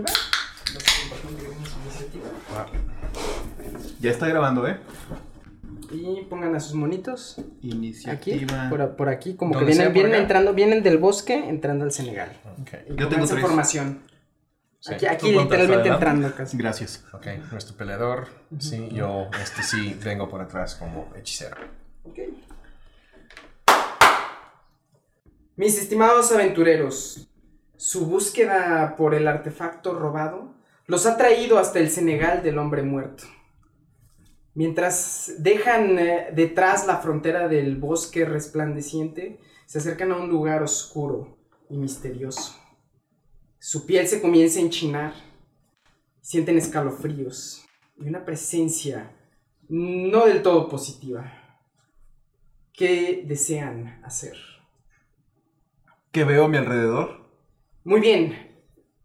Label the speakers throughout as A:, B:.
A: iniciativa.
B: Ya está grabando, ¿eh?
A: Y pongan a sus monitos aquí,
B: Iniciativa.
A: por, por aquí, como que
C: ¿Dónde sea,
A: vienen, vienen entrando, vienen del bosque entrando al Senegal.
C: Ok.
A: Y
B: Yo tengo tres.
A: formación.
C: Sí.
A: Aquí, aquí
D: ¿Tú cuántas
A: literalmente entrando casi.
B: Gracias.
C: Ok, nuestro peleador. Sí, yo este sí vengo por atrás como hechicero.
A: Ok. Mis estimados aventureros, su búsqueda por el artefacto robado los ha traído hasta el Senegal del hombre muerto. Mientras dejan eh, detrás la frontera del bosque resplandeciente, se acercan a un lugar oscuro y misterioso. Su piel se comienza a enchinar, sienten escalofríos y una presencia no del todo positiva. ¿Qué desean hacer?
B: ¿Qué veo a mi alrededor?
A: Muy bien.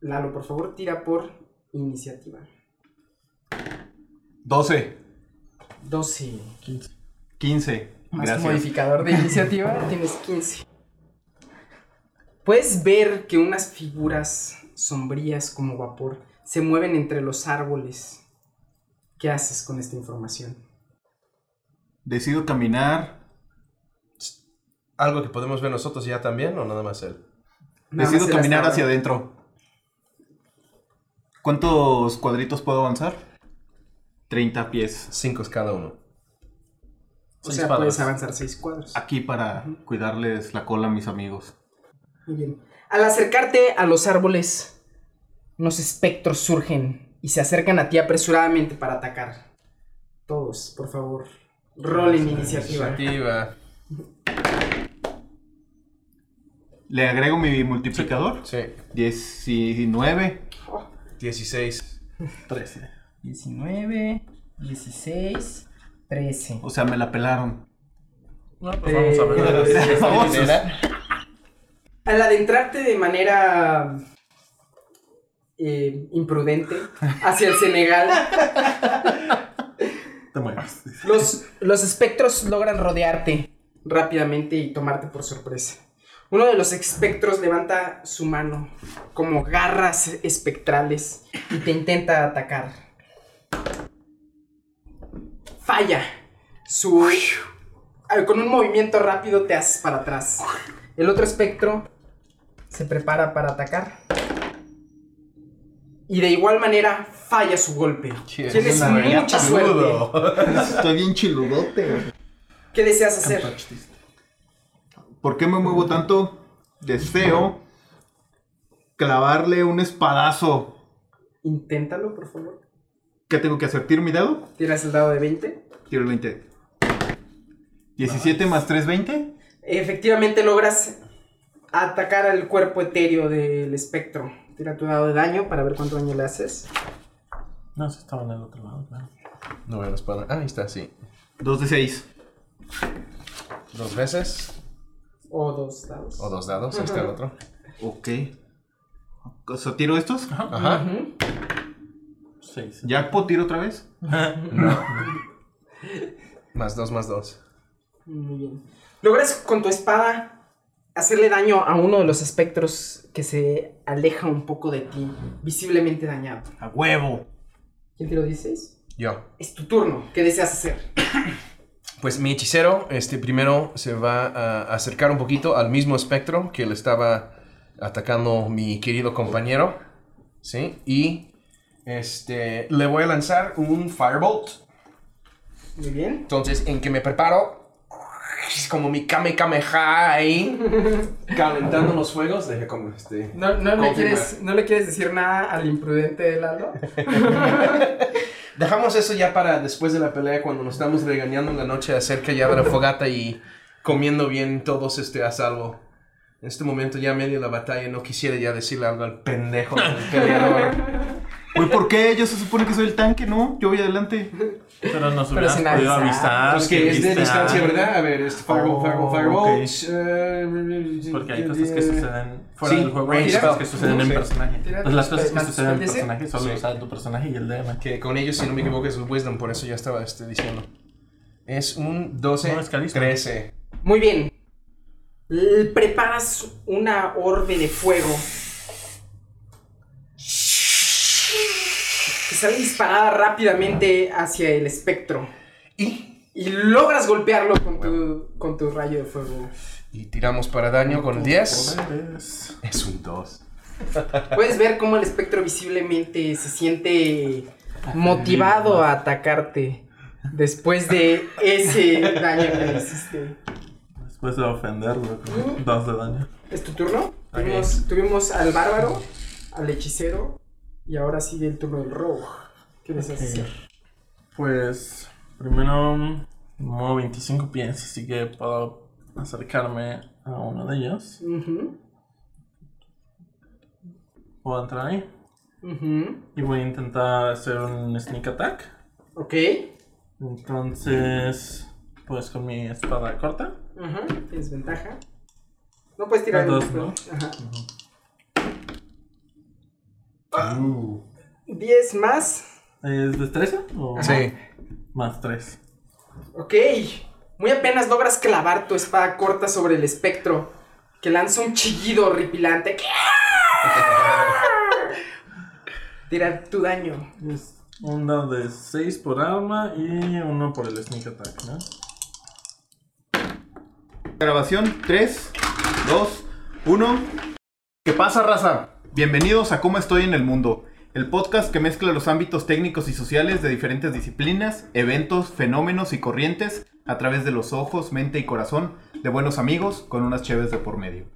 A: Lalo, por favor, tira por iniciativa.
B: 12.
A: 12.
B: 15.
A: Más tu
B: Gracias.
A: modificador de iniciativa, tienes 15. Puedes ver que unas figuras sombrías como vapor se mueven entre los árboles. ¿Qué haces con esta información?
B: Decido caminar.
C: ¿Algo que podemos ver nosotros ya también o nada más él?
A: Nada
B: Decido caminar hacia adentro. ¿Cuántos cuadritos puedo avanzar? 30 pies.
C: Cinco es cada uno.
A: O
D: Seis
A: sea,
D: cuadros.
A: puedes avanzar 6 cuadros.
B: Aquí para cuidarles la cola a mis amigos.
A: Muy bien. Al acercarte a los árboles, unos espectros surgen y se acercan a ti apresuradamente para atacar. Todos, por favor, rolen iniciativa.
C: Iniciativa.
B: ¿Le agrego mi multiplicador?
C: Sí.
B: 19.
C: 16.
D: 13.
A: 19, 16, 13.
B: O sea, me la pelaron.
D: No, pues vamos a ver.
A: Eh,
B: Vamos.
A: Al adentrarte de manera eh, imprudente hacia el Senegal,
D: Te
A: los, los espectros logran rodearte rápidamente y tomarte por sorpresa. Uno de los espectros levanta su mano como garras espectrales y te intenta atacar. Falla. Su con un movimiento rápido te haces para atrás. El otro espectro se prepara para atacar. Y de igual manera falla su golpe. Tienes mucha suerte.
B: Estoy bien chiludote.
A: ¿Qué deseas hacer?
B: ¿Por qué me muevo tanto? Deseo clavarle un espadazo.
A: Inténtalo, por favor.
B: ¿Qué tengo que hacer? ¿Tiro mi dedo?
A: Tiras el dado de 20.
B: Tiro el 20. 17 más 3, 20.
A: Efectivamente logras atacar al cuerpo etéreo del espectro. Tira tu dado de daño para ver cuánto daño le haces.
D: No, sí estaba en el otro lado, claro.
C: No veo la espada. Ah, ahí está, sí.
B: 2 de 6.
C: Dos veces.
A: O dos dados.
C: O dos dados. Está el otro.
B: Ok. O sea, ¿Tiro estos?
C: Ajá.
D: Seis.
B: ¿Ya puedo tiro otra vez?
C: Más dos, más dos.
A: Muy bien. Logras con tu espada hacerle daño a uno de los espectros que se aleja un poco de ti, visiblemente dañado.
B: ¡A huevo!
A: ¿Quién tiró 16?
C: Yo.
A: Es tu turno. ¿Qué deseas hacer?
C: Pues mi hechicero, este, primero se va a acercar un poquito al mismo espectro que le estaba atacando mi querido compañero, ¿sí? Y, este, le voy a lanzar un Firebolt.
A: Muy bien.
C: Entonces, en que me preparo, es como mi Kame Kameha ahí, calentando los fuegos, deje como este...
A: ¿No, no, le
C: confirmar.
A: quieres, ¿No le quieres decir nada al imprudente de Lalo?
C: Dejamos eso ya para después de la pelea, cuando nos estamos regañando en la noche acerca ya de la fogata y comiendo bien todos este, a salvo. En este momento ya medio la batalla no quisiera ya decirle algo al pendejo del peleador.
B: Uy, ¿por qué? Yo se supone que soy el tanque, ¿no? Yo voy adelante.
D: Pero nos
A: Pero
D: hubieras
A: sin
D: podido
A: avisar.
D: avisar.
C: Pues que es de distancia. ¿verdad? A ver, este Firebolt,
D: Oh,
C: Firebolt.
D: ok.
C: eh,
D: Porque hay cosas que suceden fuera
C: Sí,
D: del juego y cosas
C: spell.
D: que suceden en
C: Sí.
D: personaje.
A: Tira
D: Pues las
A: tus
D: cosas que
A: más
D: suceden en
A: DC.
D: personaje solo
C: Sí.
D: lo sabe tu personaje y el DM.
C: Que con ellos, si no me equivoco, es Wisdom, por eso ya estaba este, diciendo. Es un 12,
D: No, es carisma.
C: 13.
A: Muy bien. L- Preparas una orbe de fuego. Que sale disparada rápidamente hacia el espectro.
C: Y,
A: Y logras golpearlo con tu, con tu rayo de fuego.
C: y tiramos para daño con el 10.
D: Poderes.
C: Es un 2.
A: Puedes ver cómo el espectro visiblemente se siente motivado a atacarte después de ese daño que le hiciste.
D: Después de ofenderlo con dos de daño.
A: ¿Es tu turno? Tuvimos, tuvimos al bárbaro, al hechicero y ahora sigue el turno del rogue. ¿Qué deseas
D: Ok.
A: hacer?
D: Pues primero muevo 25 pies, así que puedo acercarme a uno de ellos.
A: Ujú,
D: Puedo entrar ahí
A: ujú.
D: y voy a intentar hacer un sneak attack.
A: Ok.
D: Entonces, pues con mi espada corta.
A: Ajá, tienes ventaja. No puedes tirar
D: dos, ¿no?
A: Ajá.
C: Uh.
A: 10 más.
D: ¿Es destreza? O
C: Sí.
D: más 3.
A: Ok. Muy apenas logras clavar tu espada corta sobre el espectro, que lanza un chillido horripilante. Tira tu daño.
D: Es un dado de 6 por arma y uno por el sneak attack, ¿no?
B: Grabación 3, 2, 1. ¿Qué pasa, raza? Bienvenidos a Cómo Estoy en el Mundo, el podcast que mezcla los ámbitos técnicos y sociales de diferentes disciplinas, eventos, fenómenos y corrientes a través de los ojos, mente y corazón de buenos amigos con unas cheves de por medio.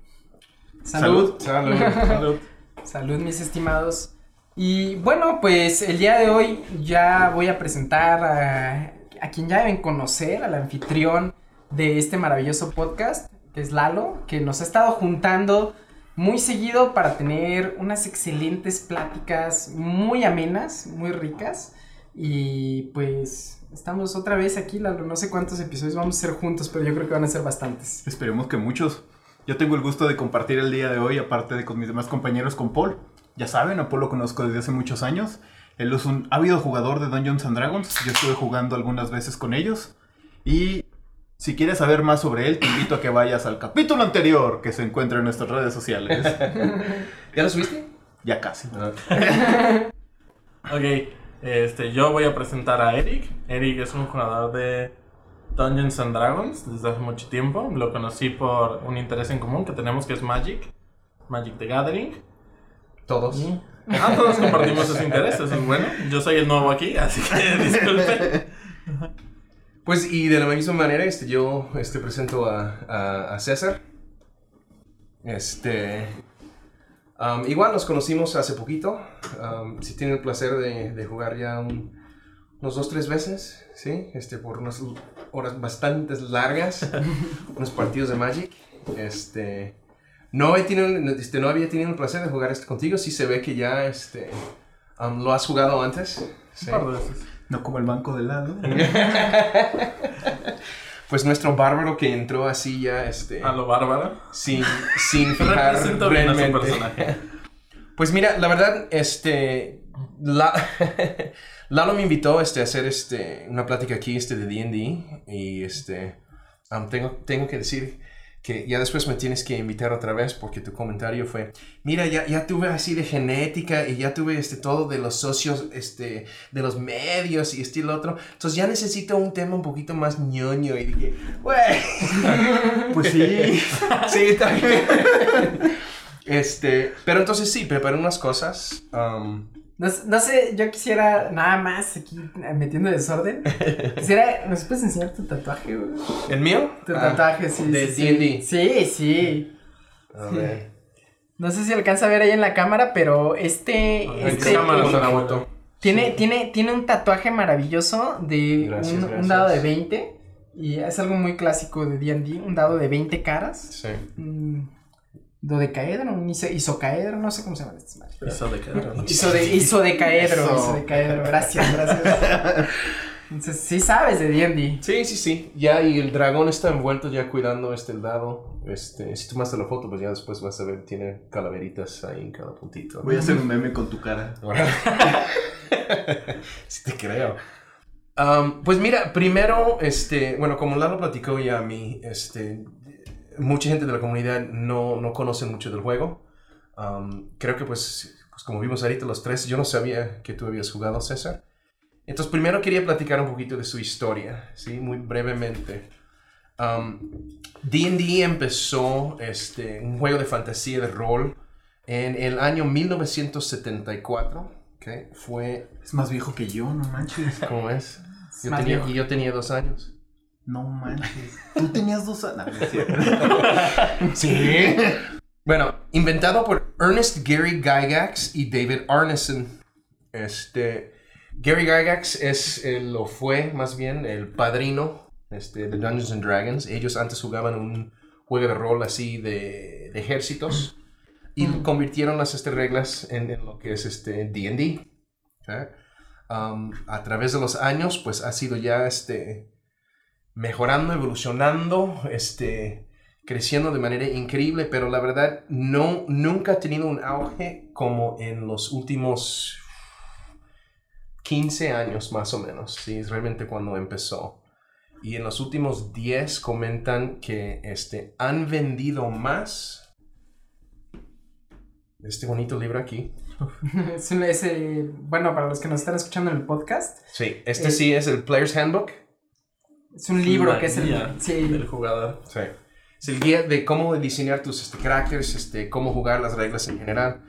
A: Salud.
C: Salud.
D: Salud.
A: Salud, mis estimados. Y bueno, pues el día de hoy ya voy a presentar a, a quien ya deben conocer, al anfitrión de este maravilloso podcast, que es Lalo, que nos ha estado juntando muy seguido para tener unas excelentes pláticas muy amenas, muy ricas. Y pues estamos otra vez aquí, Lalo. No sé cuántos episodios vamos a hacer juntos, pero yo creo que van a ser bastantes.
B: Esperemos que muchos. Yo tengo el gusto de compartir el día de hoy, aparte de con mis demás compañeros, con Paul. Ya saben, a Paul lo conozco desde hace muchos años. Él es un ávido jugador de Dungeons and Dragons. Yo estuve jugando algunas veces con ellos. Y si quieres saber más sobre él, te invito a que vayas al capítulo anterior que se encuentra en nuestras redes sociales.
C: ¿Ya lo subiste?
B: ya casi.
D: Ok, este, yo voy a presentar a Eric. Eric es un jugador de Dungeons and Dragons desde hace mucho tiempo. Lo conocí por un interés en común que tenemos que es Magic. Magic the Gathering.
C: Todos.
D: Y- Ah, todos compartimos ese interés, eso es bueno. Yo soy el nuevo aquí, así que disculpe.
C: Pues y de la misma manera, este, yo este, presento a, a- a César. Este. igual nos conocimos hace poquito. Si tienen el placer de, de jugar ya un- unos dos, tres veces, ¿sí? Este, por unas horas bastante largas. unos partidos de Magic. Este. No, he tenido, este, no había tenido el placer de jugar este contigo. Sí se ve que ya este, lo has jugado antes. Sí.
D: Un par de veces.
B: No como el banco de lado.
C: Pues nuestro bárbaro que entró así ya, este,
D: A lo bárbaro.
C: sin, sin fijar
D: Represento bien a su
C: realmente.
D: personaje.
C: Pues mira, la verdad, este, la, Lalo me invitó, este, a hacer, este, una plática aquí, este, de D&D y, este, tengo, tengo que decir que ya después me tienes que invitar otra vez porque tu comentario fue, mira, ya, ya tuve así de genética y ya tuve este todo de los socios, este, de los medios y este y lo otro. Entonces ya necesito un tema un poquito más ñoño y dije, güey,
B: Pues sí.
C: sí, también. Este, pero entonces sí, preparé unas cosas. am,
A: No, no sé, yo quisiera nada más aquí eh, metiendo desorden. Quisiera, ¿nos puedes enseñar tu tatuaje, güey?
C: ¿El mío?
A: Tu
C: Ah,
A: tatuaje, sí.
C: De
A: sí,
C: D&D.
A: Sí, sí.
C: A ver.
A: No sé si alcanza a ver ahí en la cámara, pero este,
D: ¿En
A: este
D: qué cámara se
C: foto.
A: tiene, tiene, tiene un tatuaje maravilloso de
C: Gracias,
A: un, dado de 20. Y es algo muy clásico de D&D, un dado de 20 caras.
C: Sí.
A: Un dodecaedro, isocaedro, no sé cómo se llaman estas madres.
D: que-
A: Isode, isodecaedro, isodecaedro, gracias, gracias. Entonces, sí sabes de D&D.
C: Sí, sí, sí. Ya, y el dragón está envuelto ya cuidando este el dado. Este, si tomaste la foto, pues ya después vas a ver, tiene calaveritas ahí en cada puntito.
B: Voy a hacer un meme con tu cara.
C: sí te creo. Pues mira, primero, este, bueno, como Lalo platicó ya a mí, este, mucha gente de la comunidad no, no conoce mucho del juego. Am, creo que pues pues como vimos ahorita los tres, yo no sabía que tú habías jugado, César. Entonces, primero quería platicar un poquito de su historia, ¿sí? Muy brevemente. D&D empezó este, un juego de fantasía de rol en el año 1974, ¿ok? Fue...
B: Es más viejo que yo, no manches.
C: ¿Cómo es? Yo tenía, y yo tenía dos años.
B: No manches. Tú tenías dos años.
C: Sí. Bueno, inventado por Ernest Gary Gygax y David Arneson. Este, Gary Gygax es, el, o fue más bien, el padrino este, de Dungeons and Dragons. Ellos antes jugaban un juego de rol así de, de ejércitos y convirtieron las este, reglas en, en lo que es este D&D. Um, a través de los años, pues ha sido ya este, mejorando, evolucionando, este, creciendo de manera increíble, pero la verdad no, nunca ha tenido un auge como en los últimos 15 años más o menos, sí, es realmente cuando empezó. Y en los últimos 10 comentan que este, han vendido más este bonito libro aquí.
A: Es un- es, bueno, para los que nos están escuchando en el podcast,
C: Sí, este
A: Eh,
C: sí es el Player's Handbook.
A: Es un libro que es
D: guía
A: el... Sí,
D: del jugador.
C: Sí. Es el guía de cómo diseñar tus este, characters, este, cómo jugar las reglas en general.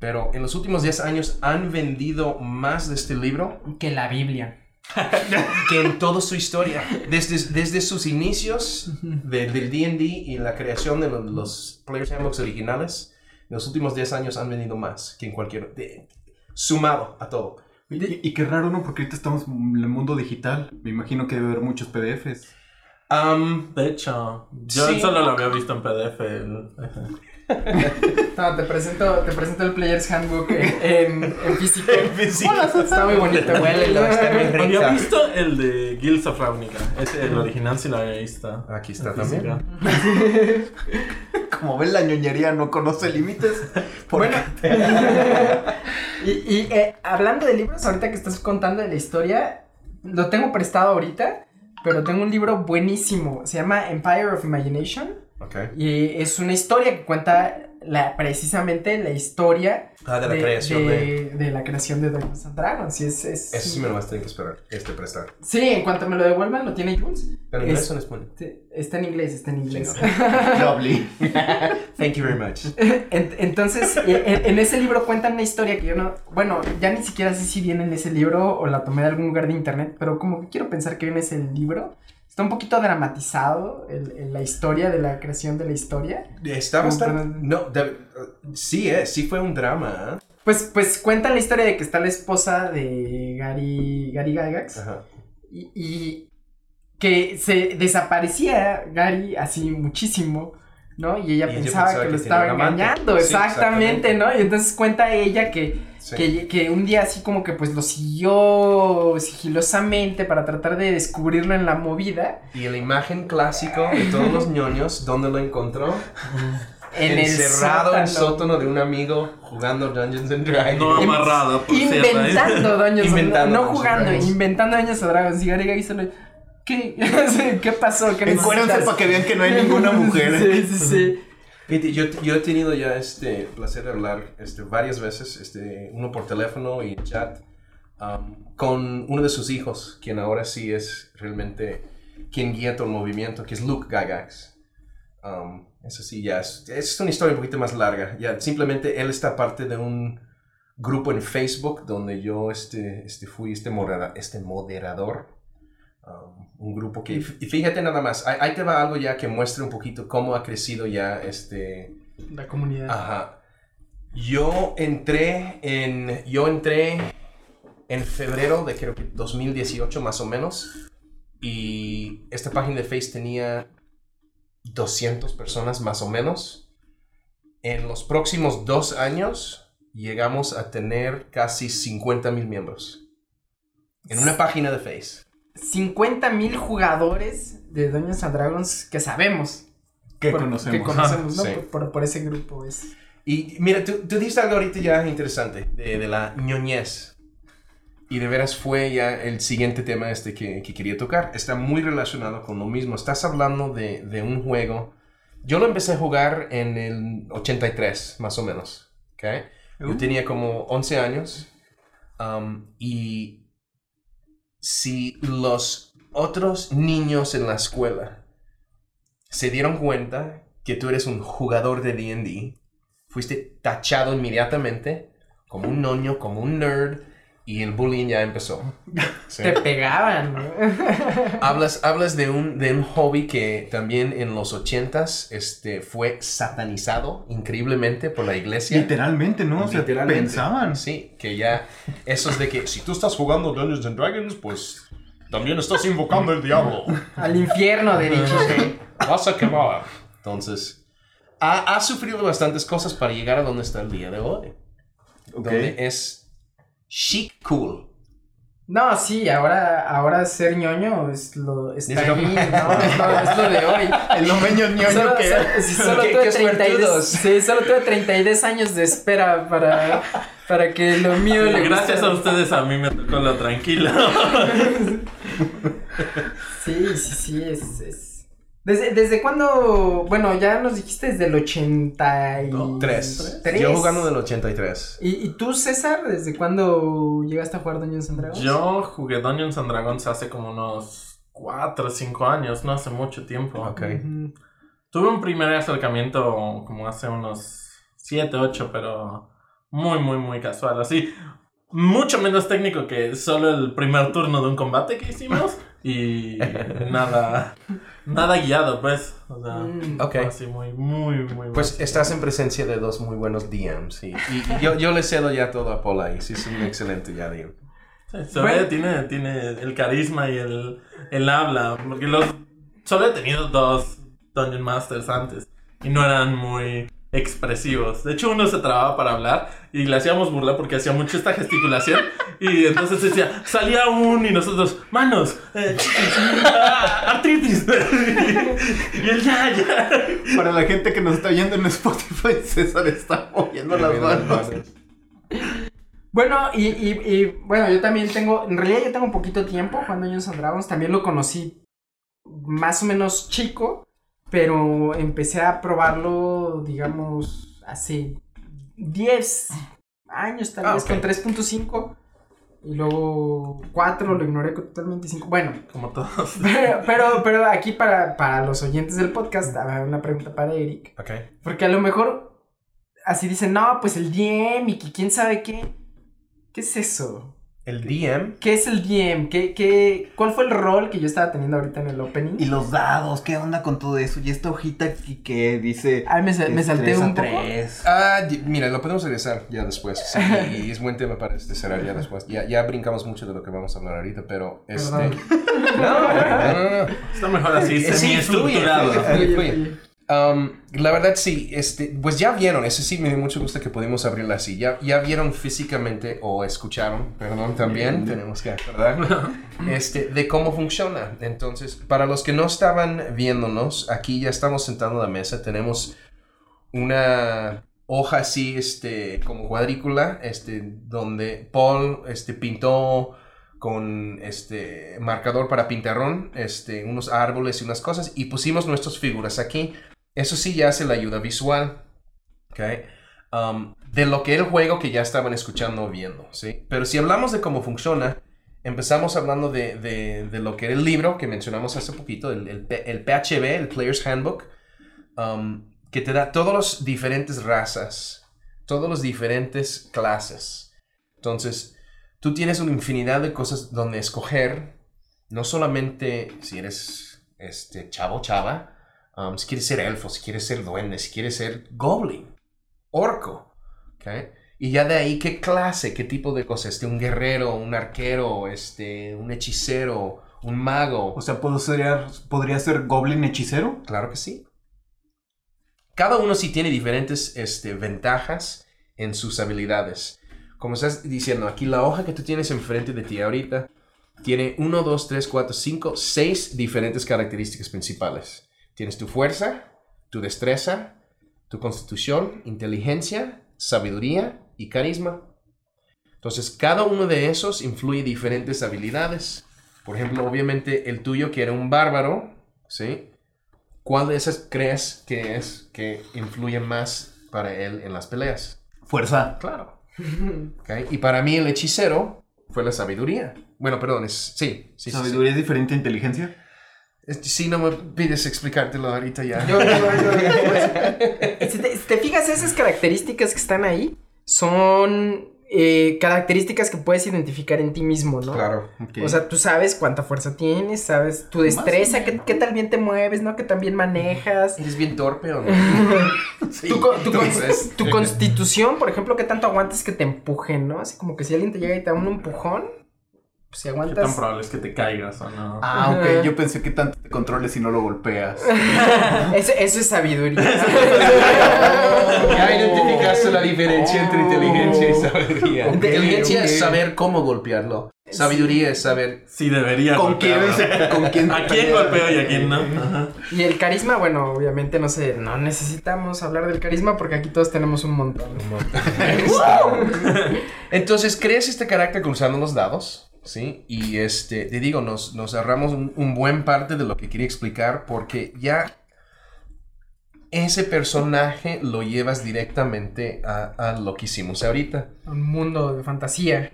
C: Pero en los últimos 10 años han vendido más de este libro
A: que la Biblia.
C: que en toda su historia. Desde, desde sus inicios de- del D&D y la creación de los, los Players Handbooks originales, en los últimos 10 años han vendido más que en cualquier... de- sumado a todo.
B: Y, y qué raro, ¿no? Porque ahorita estamos en el mundo digital. Me imagino que debe haber muchos PDFs.
C: Am,
D: De hecho, yo
C: Sí.
D: solo lo había visto en PDF.
A: No, te presento, te presento el Player's Handbook en, en, en físico. Está muy bonito.
C: Huélelo, está muy rico.
D: Había visto el de Guilds of Ravnica. Ese, el original sí lo había visto.
C: Aquí está también.
B: Como ven, la ñoñería no conoce límites.
A: Bueno, y, y, eh, hablando de libros, ahorita que estás contando de la historia, lo tengo prestado ahorita, pero tengo un libro buenísimo. Se llama Empire of Imagination.
C: Ok.
A: Y es una historia que cuenta la, precisamente la historia
C: Ah, de la creación de...
A: de la creación de Dungeons and Dragons. Y es, es-
C: Eso sí me lo vas a tener que esperar, este prestar.
A: Sí, en cuanto me lo devuelvan, lo tiene Jules.
C: ¿Pero en inglés
A: Es-
C: o en español?
A: Está en inglés, está en inglés.
B: Lovely.
C: Thank you very much.
A: En- Entonces, en, en ese libro cuentan una historia que yo no. Bueno, ya ni siquiera sé si viene en ese libro o la tomé de algún lugar de internet, pero como que quiero pensar que viene ese libro. Está un poquito dramatizado el- el- la historia de la creación de la historia.
C: Está bastante... No, de- sí es, sí fue un drama. ¿eh?
A: Pues, pues cuenta la historia de que está la esposa de Gary, Gary Gygax
C: Ajá.
A: y, y que se desaparecía Gary así muchísimo, ¿no? Y ella
C: Y ella
A: pensaba,
C: pensaba
A: que
C: que
A: lo estaba engañando,
C: Sí,
A: exactamente,
C: exactamente.
A: ¿no? Y entonces cuenta ella que,
C: Sí.
A: que, que un día así como que pues lo siguió sigilosamente para tratar de descubrirlo en la movida.
C: Y la imagen clásico de todos los ñoños, ¿dónde lo encontró?
A: En
C: Encerrado en
A: el
C: sótano de un amigo jugando Dungeons and Dragons.
D: No amarrado, por. ¿eh?
A: Inventando Dungeons
C: Inventando
A: no
C: Dungeons
A: jugando,
C: Dragons.
A: inventando Dungeons and Dragons. Y Gary Gygax solo, ¿qué? ¿Qué pasó? ¿Qué necesitas?
B: para que vean que no hay ninguna mujer.
A: Sí, sí, sí.
C: Yo, yo he tenido ya este placer de hablar este, varias veces, este, uno por teléfono y en chat, um, con uno de sus hijos, quien ahora sí es realmente quien guía todo el movimiento, que es Luke Gygax. Um, eso sí, ya es, es una historia un poquito más larga. Ya, simplemente él está parte de un grupo en Facebook donde yo este, este, fui este, modera- este moderador. Um, un grupo que, y fíjate nada más, ahí, te va algo ya que muestra un poquito cómo ha crecido ya este,
A: La comunidad.
C: Ajá. Yo entré en. Yo entré en febrero de creo que 2018 más o menos. Y esta página de Face tenía 200 personas más o menos. En los próximos dos años llegamos a tener casi 50 mil miembros. En una página de Face.
A: 50 mil jugadores de Dungeons and Dragons que sabemos.
B: Que
A: por-
B: conocemos.
A: Que conocemos, ¿no?
C: Sí.
A: Por, por- por ese grupo. Es.
C: Y mira, tú, tú dijiste algo ahorita ya interesante, de, de la ñoñez. Y de veras fue ya el siguiente tema este que, que quería tocar. Está muy relacionado con lo mismo. Estás hablando de, de un juego. Yo lo empecé a jugar en el 83, más o menos. ¿ok? Yo tenía como 11 años. um, y si los otros niños en la escuela se dieron cuenta que tú eres un jugador de D&D, fuiste tachado inmediatamente como un noño, como un nerd, y el bullying ya empezó. Sí.
A: Te pegaban.
C: Hablas, hablas de, un, de un hobby que también en los ochentas este, fue satanizado increíblemente por la iglesia.
B: Literalmente, ¿no? O sea,
C: Literalmente.
B: pensaban.
C: Sí, que ya eso es de que si tú estás jugando Dungeons and Dragons, pues también estás invocando el diablo.
A: Al infierno, derecho.
C: Vas a quemar. Entonces, ha, ha sufrido bastantes cosas para llegar a donde está el día de hoy.
B: Ok.
C: Donde es chic cool.
A: No, sí, ahora, ahora ser ñoño es lo, está
C: Es lo-
A: ahí, ¿no? Es lo, es lo de hoy.
B: El homeño ñoño
A: Solo,
B: que
A: solo- sí, solo tuve
C: qué
A: 32,
C: suertudos.
A: sí, solo tuve 32 años de espera para, para que lo mío le
D: Gracias a ustedes a mí me tocó lo tranquilo.
A: Sí, sí, sí, es... es... ¿Desde, ¿Desde cuándo? Bueno, ya nos dijiste desde el 83.
C: Tres. Yo jugando del 83.
A: ¿Y, ¿Y tú, César, desde cuándo llegaste a jugar Dungeons and Dragons?
D: Yo jugué Dungeons and Dragons hace como unos 4 o 5 años, no hace mucho tiempo.
C: Ok.
D: Tuve un primer acercamiento como hace unos 7, 8, pero muy, muy, muy casual. Así, mucho menos técnico que solo el primer turno de un combate que hicimos. Y nada, nada guiado, pues. O sea,
A: Mm.
D: Así muy, muy, muy
C: Pues
D: básico.
C: estás en presencia de dos muy buenos DMs. Y, y yo, yo le cedo ya todo a Paul ahí. Sí, es un excelente ya DM.
D: Sí,
A: Bueno.
D: tiene, tiene el carisma y el, el habla. Porque los, solo he tenido dos Dungeon Masters antes. Y no eran muy expresivos. De hecho, uno se trababa para hablar y le hacíamos burla porque hacía mucho esta gesticulación. Y entonces decía, salía un y nosotros, manos, eh, ah, artritis. y él ya, ya.
B: Para la gente que nos está oyendo en Spotify, César está moviendo las manos.
A: Bueno, y, y, y, bueno, yo también tengo, en realidad yo tengo un poquito tiempo jugando Dungeons and Dragons, también lo conocí más o menos chico, pero empecé a probarlo, digamos, hace 10 años tal
C: Ah,
A: vez,
C: ok.
A: con 3.5, y luego 4 lo ignoré totalmente, 5, bueno,
D: Como todos.
A: pero, pero, pero aquí para, para los oyentes del podcast, habrá una pregunta para Eric.
C: Ok.
A: Porque a lo mejor así dicen, no, pues el DM y que quién sabe qué. ¿Qué es eso?
C: El DM.
A: ¿Qué es el DM? ¿Qué, qué, ¿Cuál fue el rol que yo estaba teniendo ahorita en el opening?
B: Y los dados, ¿qué onda con todo eso? Y esta hojita aquí que dice.
A: Ay, me, sa-
B: que
A: me
B: es
A: salté un poco.
B: tres.
C: Ah, mira, lo podemos regresar ya después. Sí, y es buen tema para este cerrar ya después. Ya, ya brincamos mucho de lo que vamos a hablar ahorita, pero este. No, no, no, no.
D: Está mejor así,
C: Sí,
D: semi-estructurado.
C: fluye,
A: Fluye,
C: fluye. Um, la verdad sí, este, pues ya vieron, ese sí me dio mucho gusto que pudimos abrirla así. Ya, ya vieron físicamente o escucharon, perdón, también tenemos que acordar, este, de cómo funciona. Entonces, para los que no estaban viéndonos, aquí ya estamos sentando a la mesa, tenemos una hoja así, este, como cuadrícula, este, donde Paul, este, pintó con este marcador para pintarrón, este, unos árboles y unas cosas, y pusimos nuestras figuras aquí. Eso sí ya hace la ayuda visual. Um, de lo que el juego que ya estaban escuchando o viendo, ¿sí? Pero si hablamos de cómo funciona, empezamos hablando de, de- lo que era el libro que mencionamos hace poquito, el, el el PHB, el Player's Handbook, um, que te da todas las diferentes razas, todas las diferentes clases. Entonces, tú tienes una infinidad de cosas donde escoger, no solamente si eres este chavo chava, um, si quieres ser elfo, si quieres ser duende, si quieres ser goblin, orco, ¿ok? Y ya de ahí qué clase, qué tipo de cosas, este, un guerrero, un arquero, este, un hechicero, un mago.
B: O sea, ¿puedo ser- ¿podría ser Goblin hechicero?
C: Claro que sí. Cada uno sí tiene diferentes este, ventajas en sus habilidades. Como estás diciendo, aquí la hoja que tú tienes enfrente de ti ahorita tiene 1, 2, 3, 4, 5, 6 diferentes características principales. Tienes tu fuerza, tu destreza, tu constitución, inteligencia, sabiduría y carisma. Entonces, cada uno de esos influye diferentes habilidades. Por ejemplo, obviamente el tuyo que era un bárbaro, ¿sí? ¿Cuál de esas crees que es que influye más para él en las peleas?
B: Fuerza.
C: Claro. Ok, Y para mí el hechicero fue la sabiduría. Bueno, perdón, es... Sí, sí, sí, sí.
B: ¿Sabiduría es diferente a inteligencia?
C: Este, Sí, no me pides explicártelo ahorita ya.
A: Yo- yo- yo- si, te, si te fijas, esas características que están ahí son eh, características que puedes identificar en ti mismo, ¿no?
C: Claro.
A: O sea, tú sabes cuánta fuerza tienes, sabes tu destreza, qué, qué tal bien te mueves, ¿no? Que tan bien manejas.
C: ¿Eres bien torpe o no? Sí,
A: Tu, tu constitución, por ejemplo, qué tanto aguantas que te empujen, ¿no? Así como que si alguien te llega y te da un empujón, si
D: ¿Qué tan
A: aguantas.
D: probable es que te caigas o no?
B: Ah, ok. Yo pensé que tanto te controles si no lo golpeas.
A: Eso, eso es sabiduría.
C: Ya identificaste la diferencia entre inteligencia y sabiduría.
A: Ok,
C: inteligencia es
B: ok.
C: saber cómo golpearlo. Sabiduría es saber.
D: Sí, debería.
B: ¿Con quién,
D: golpearlo.
B: ¿Con quién?
D: ¿A quién golpeo y a quién no? Ajá.
A: Y el carisma, bueno, obviamente no sé, no necesitamos hablar del carisma porque aquí todos tenemos un montón.
C: Entonces, creas este carácter cruzando los dados, ¿sí? Y este, te digo, nos, nos ahorramos un, un buen parte de lo que quería explicar porque ya ese personaje lo llevas directamente a, a lo que hicimos ahorita.
A: Un mundo de fantasía.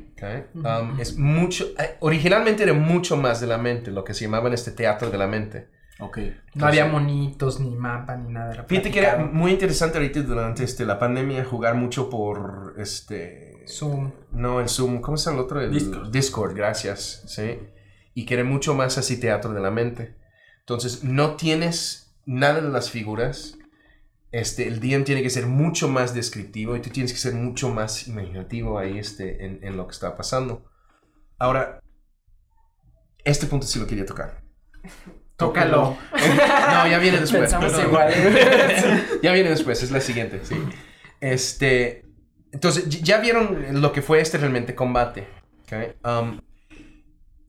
C: Um, es mucho, eh, originalmente era mucho más de la mente, lo que se llamaba en este teatro de la mente.
B: Ok.
A: No había monitos, ni mapa, ni nada. era
C: Fíjate que era muy interesante ahorita durante este, la pandemia jugar mucho por este
A: Zoom.
C: No, el Zoom, ¿cómo llama el otro? El
D: Discord.
C: Discord, gracias, sí. Y que era mucho más así teatro de la mente. Entonces, no tienes nada de las figuras. Este, el DM tiene que ser mucho más descriptivo y tú tienes que ser mucho más imaginativo ahí este, en, en lo que está pasando. Ahora, este punto sí lo quería tocar.
A: Tócalo.
C: No, ya viene después.
A: Pensamos
C: No, no.
A: igual.
C: ya viene después, es la siguiente, sí. Este, entonces, ya vieron lo que fue este realmente combate. ¿ok? Um,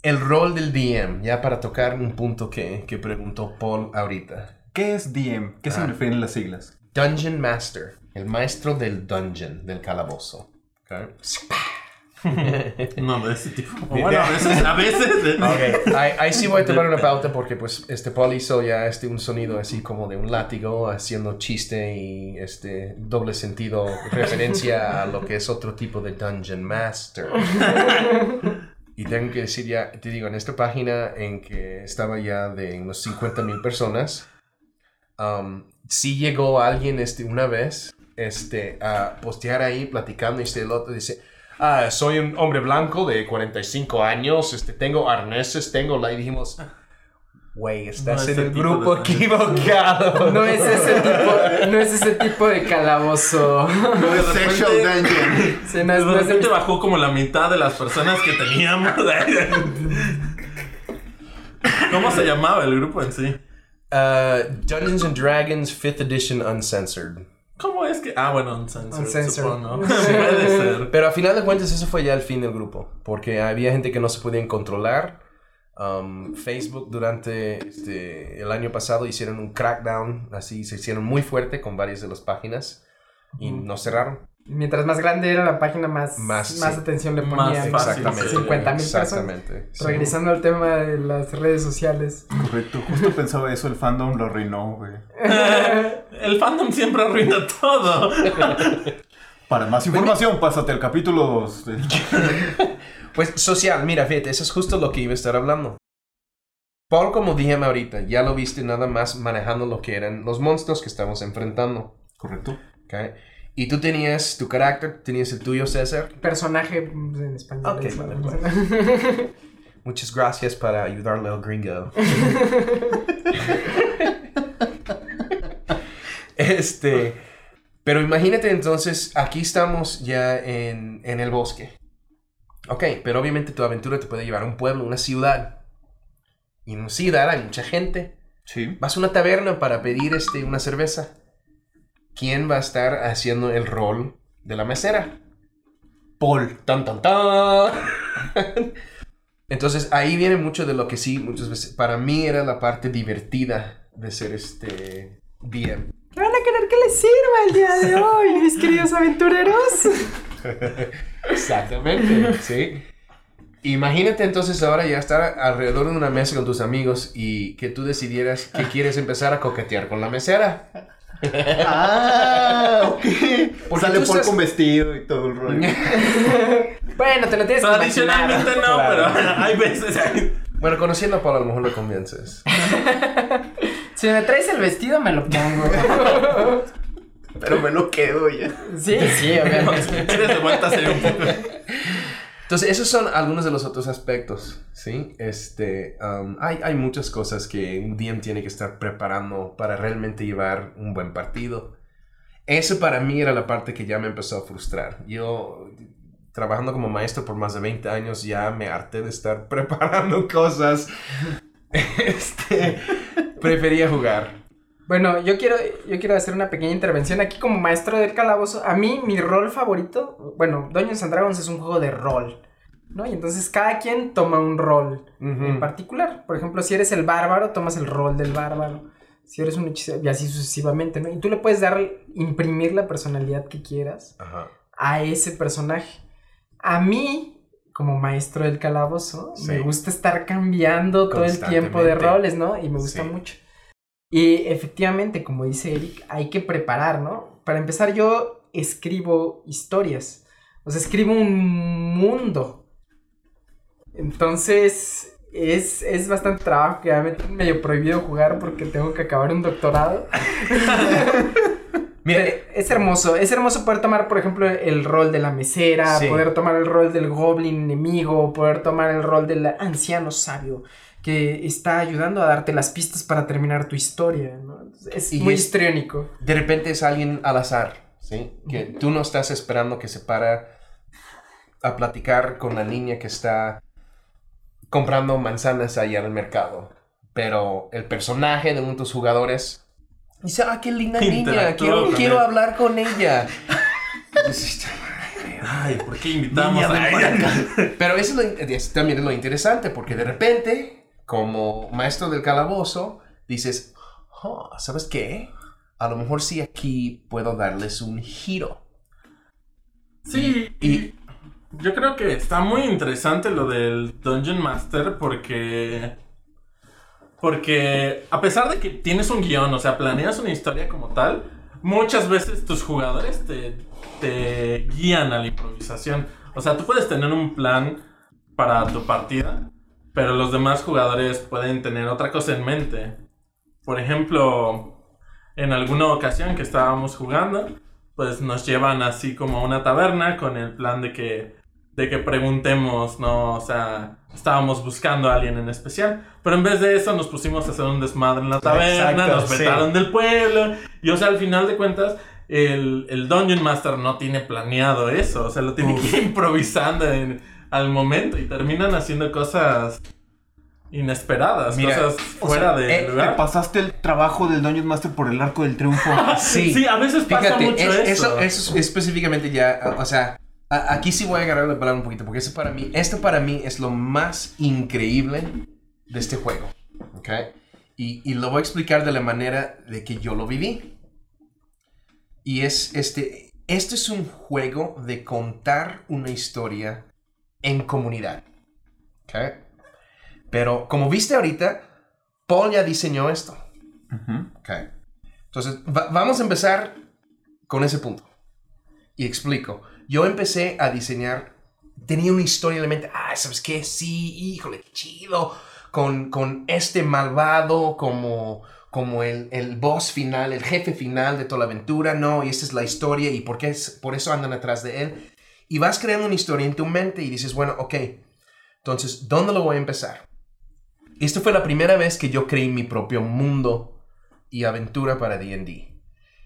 C: el rol del DM, ya para tocar un punto que, que preguntó Paul ahorita.
B: ¿Qué es DM? ¿Qué
C: Ah.
B: significan las siglas?
C: Dungeon Master, el maestro del dungeon, del calabozo. ¿ok?
D: No, de ese tipo. Bueno, a veces, a veces. de-
C: Ok, ahí, ahí sí voy a tomar una pauta porque pues este Paul hizo ya este un sonido así como de un látigo haciendo chiste y este doble sentido referencia a lo que es otro tipo de Dungeon Master. Y tengo que decir ya, te digo, en esta página en que estaba ya de unos 50 mil personas, um, sí llegó alguien este, una vez este, a postear ahí platicando y este el otro dice, ah, soy un hombre blanco de 45 años, este, tengo arneses, tengo la... Y dijimos, güey, estás
D: No
C: en
D: el
C: grupo
D: de-
C: equivocado.
A: No es ese tipo, no es ese tipo de calabozo.
B: No es Sexual Dungeon.
A: Sí, no
D: De
A: es- no es
D: repente
A: de-
D: bajó como la mitad de las personas que teníamos. ¿Cómo se llamaba el grupo en sí?
C: Uh, Dungeons and Dragons 5th Edition Uncensored.
D: ¿Cómo es que.? Ah, bueno, Uncensored,
A: Uncensored.
D: supongo. Puede ser.
C: Pero a final de cuentas eso fue ya el fin del grupo, porque había gente que no se podían controlar. Um, Facebook durante este, el año pasado hicieron un crackdown, así se hicieron muy fuerte con varias de las páginas y
A: Ujú.
C: nos cerraron.
A: Mientras más grande era la página, más,
C: Más,
A: más,
C: sí.
A: atención le
D: Más
A: ponían.
D: fácil,
C: Exactamente.
D: sí.
A: 50 mil personas.
C: Exactamente. sí.
A: Regresando al tema de las redes sociales.
B: Correcto, justo pensaba eso, el fandom lo arruinó, güey.
D: El fandom siempre arruina todo.
B: Para más información, pásate al capítulo 2.
C: Pues social, mira, fíjate, eso es justo lo que iba a estar hablando. Paul, como dije ahorita, ya lo viste nada más manejando lo que eran los monstruos que estamos enfrentando.
B: Correcto.
C: ¿ok? Y tú tenías tu carácter, tenías el tuyo, César.
A: Personaje en español.
C: Ok,
A: es-
C: vale, Muchas gracias para ayudarle al gringo. este. Pero imagínate entonces, aquí estamos ya en, en el bosque. Ok, pero obviamente tu aventura te puede llevar a un pueblo, una ciudad. Y en una ciudad hay mucha gente.
B: Sí.
C: Vas a una taberna para pedir este, una cerveza. ¿Quién va a estar haciendo el rol de la mesera? Paul. Tan, tan, tan. Entonces ahí viene mucho de lo que sí, muchas veces, para mí era la parte divertida de ser este DM.
A: ¿Qué van a querer que les sirva el día de hoy, mis queridos aventureros?
C: Exactamente, sí. Imagínate entonces ahora ya estar alrededor de una mesa con tus amigos y que tú decidieras que quieres empezar a coquetear con la mesera.
B: Ah, ok.
C: Porque
B: Sale Paul
C: estás-
B: con vestido y todo el rollo.
A: Bueno, te lo tienes que
D: Tradicionalmente no,
C: Claro.
D: pero hay veces.
C: Bueno, conociendo a Paul a lo mejor lo convences.
A: Si me traes el vestido, me lo pongo.
B: Pero me lo quedo ya.
A: Sí, sí, obviamente.
D: Si quieres de vuelta sería un poco.
C: Entonces, esos son algunos de los otros aspectos, ¿sí? Este, um, hay, hay muchas cosas que un DM tiene que estar preparando para realmente llevar un buen partido. Eso para mí era la parte que ya me empezó a frustrar. Yo, trabajando como maestro por más de 20 años, ya me harté de estar preparando cosas. Este, prefería jugar.
A: Bueno, yo quiero, yo quiero hacer una pequeña intervención aquí como maestro del calabozo. A mí, mi rol favorito, bueno, Dungeons and Dragons es un juego de rol, ¿no? Y entonces cada quien toma un rol en particular. Por ejemplo, si eres el bárbaro, tomas el rol del bárbaro. Si eres un hechicero, y así sucesivamente, ¿no? Y tú le puedes dar, imprimir la personalidad que quieras
C: Ajá.
A: a ese personaje. A mí, como maestro del calabozo,
C: Sí.
A: me gusta estar cambiando todo el tiempo de roles, ¿no? Y me gusta
C: Sí.
A: mucho. Y efectivamente, como dice Eric, hay que preparar, ¿no? Para empezar, yo escribo historias. O sea, escribo un mundo. Entonces, es, es bastante trabajo que me medio prohibido jugar porque tengo que acabar un doctorado.
C: Mira,
A: es hermoso, es hermoso poder tomar, por ejemplo, el rol de la mesera,
C: Sí.
A: poder tomar el rol del goblin enemigo, poder tomar el rol del anciano sabio que está ayudando a darte las pistas para terminar tu historia, Es
C: Y
A: muy
C: es-
A: histriónico.
C: de repente es alguien al azar, ¿sí? Que tú no estás esperando que se para a platicar con la niña que está comprando manzanas ahí en el mercado. Pero el personaje de uno de tus jugadores dice, ah, qué linda niña, quiero, hablar con ella.
D: Ay, ¿por qué invitamos
B: Niña,
D: a ella?
C: Pero eso es, lo- es también es lo interesante, porque de repente, como maestro del calabozo, dices, "Oh, ¿sabes qué? A lo mejor sí aquí puedo darles un giro.
D: Sí,
C: Y-
D: y yo creo que está muy interesante lo del Dungeon Master porque. Porque a pesar de que tienes un guion, o sea, planeas una historia como tal, muchas veces tus jugadores te, te guían a la improvisación. O sea, tú puedes tener un plan para tu partida, pero los demás jugadores pueden tener otra cosa en mente. Por ejemplo, en alguna ocasión que estábamos jugando, pues nos llevan así como a una taberna con el plan de que de que preguntemos, ¿no? O sea, estábamos buscando a alguien en especial, pero en vez de eso nos pusimos a hacer un desmadre en la taberna,
C: Exacto,
D: nos
C: sí.
D: vetaron del pueblo, y o sea, al final de cuentas, el, el Dungeon Master no tiene planeado eso, o sea, lo tiene que ir improvisando en- al momento y terminan haciendo cosas inesperadas,
C: Mira,
D: cosas
B: O
D: fuera
B: sea,
D: de
B: eh, te
D: lugar.
B: pasaste el trabajo del Dungeon Master por el arco del triunfo.
C: Sí.
D: Sí, a veces pasa
C: Fíjate,
D: mucho
C: es-
D: eso.
C: eso, eso es específicamente ya, o sea, a- aquí sí voy a agarrar la palabra un poquito, porque eso para mí, esto para mí es lo más increíble de este juego, ¿ok? Y, y lo voy a explicar de la manera de que yo lo viví. Y es, este, este es un juego de contar una historia en comunidad, ¿ok? Pero como viste ahorita, Paul ya diseñó esto. Entonces, va- vamos a empezar con ese punto. Y explico. Yo empecé a diseñar, tenía una historia en la mente. Ah, ¿sabes qué? Sí, híjole, qué chido. Con, con este malvado como, como el, el boss final, el jefe final de toda la aventura. No, y esta es la historia y por, qué es, por eso andan atrás de él. Y vas creando una historia en tu mente y dices, bueno, ok. Entonces, ¿dónde lo voy a empezar? Esta fue la primera vez que yo creí mi propio mundo y aventura para D&D.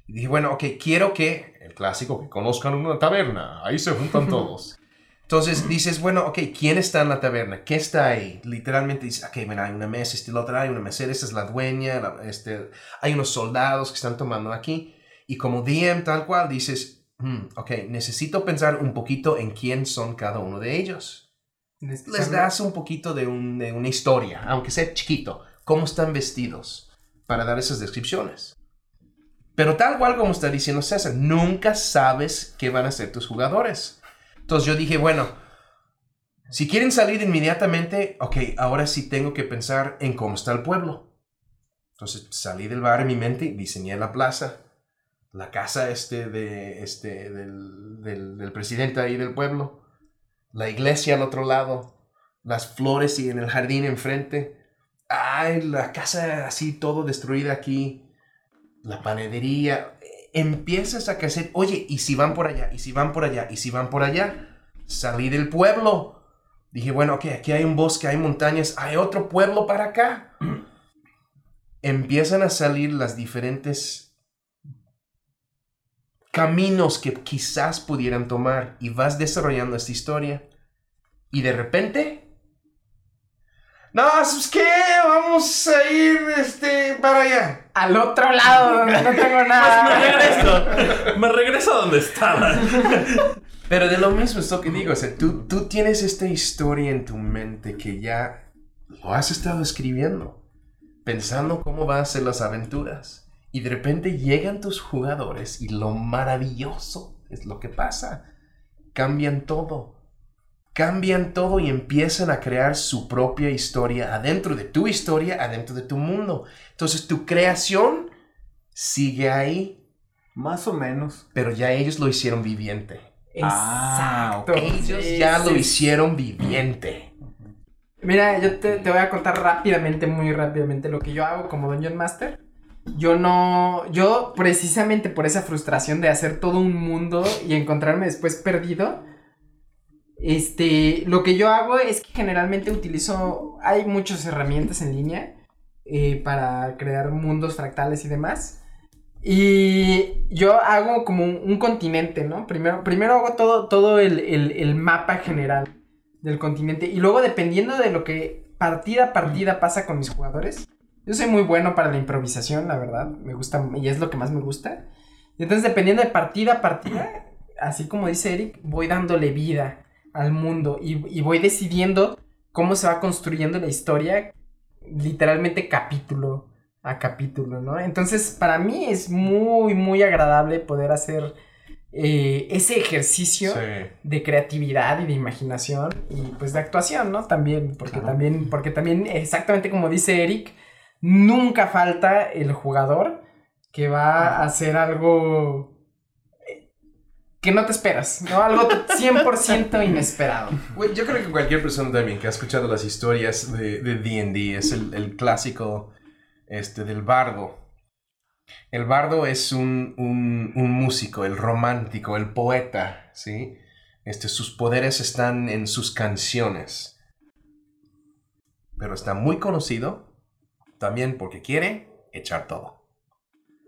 C: Y dije, bueno, ok, quiero que, el clásico, que conozcan una taberna, ahí se juntan todos. Entonces dices, bueno, ok, ¿quién está en la taberna? ¿Qué está ahí? Literalmente dices, ok, mira, hay una mesa, este, la otra, hay una mesera, esta es la dueña, la- este, hay unos soldados que están tomando aquí. Y como DM tal cual, dices, "Hmm, ok, necesito pensar un poquito en quién son cada uno de ellos les das un poquito de, un- de una historia, aunque sea chiquito, cómo están vestidos, para dar esas descripciones. Pero tal cual como está diciendo César, nunca sabes qué van a ser tus jugadores. Entonces yo dije, bueno, si quieren salir inmediatamente, ok, ahora sí tengo que pensar en cómo está el pueblo. Entonces salí del bar en mi mente, diseñé la plaza, la casa este de este del, del, presidente ahí del pueblo, la iglesia al otro lado, las flores y en el jardín enfrente. Ay, la casa así todo destruida aquí, la panadería. Empiezas a crecer, oye, ¿y si van por allá? ¿Y si van por allá? ¿Y si van por allá? Salí del pueblo. Dije, bueno, ok, aquí hay un bosque, hay montañas, hay otro pueblo para acá. Empiezan a salir las diferentes caminos que quizás pudieran tomar y vas desarrollando esta historia. Y de repente... No, ¿sabes qué? Vamos a ir este, para allá.
A: Al otro lado, donde no tengo
D: Pues me
A: nada.
D: regreso. Me regreso a donde estaba.
C: Pero de lo mismo es lo que digo, o sea, tú, tú tienes esta historia en tu mente que ya lo has estado escribiendo, pensando cómo van a ser las aventuras. Y de repente llegan tus jugadores y lo maravilloso es lo que pasa. Cambian todo. Cambian todo y empiezan a crear su propia historia adentro de tu historia, adentro de tu mundo. Entonces tu creación sigue ahí,
B: Más o menos.
C: pero ya ellos lo hicieron viviente.
B: Ah,
A: Exacto.
C: Ellos
A: Sí,
C: ya
A: sí,
C: lo hicieron viviente.
A: Mira, yo te, te voy a contar rápidamente, muy rápidamente, lo que yo hago como Dungeon Master. Yo no, yo precisamente por esa frustración de hacer todo un mundo y encontrarme después perdido, este, lo que yo hago es que generalmente utilizo, hay muchas herramientas en línea eh, para crear mundos fractales y demás. Y yo hago como un, continente, ¿no? Primero, primero hago todo, todo el, el- el mapa general del continente. Y luego, dependiendo de lo que partida a partida pasa con mis jugadores, yo soy muy bueno para la improvisación, la verdad. Me gusta, y es lo que más me gusta. Y entonces, dependiendo de partida a partida, así como dice Eric, voy dándole vida al mundo y, y voy decidiendo cómo se va construyendo la historia, literalmente capítulo a capítulo, ¿no? Entonces, para mí es muy, muy agradable poder hacer eh, ese ejercicio de creatividad y de imaginación y pues de actuación, ¿no? También, porque
B: Claro.
A: también, porque también, exactamente como dice Eric, nunca falta el jugador que va a hacer algo eh, que no te esperas, ¿no? Algo 100% inesperado.
C: Yo creo que cualquier persona también que ha escuchado las historias de de D&D es el, el clásico este, del bardo. El bardo es un, un- un músico, el romántico, el poeta, ¿sí? Este, sus poderes están en sus canciones. Pero está muy conocido también porque quiere echar todo.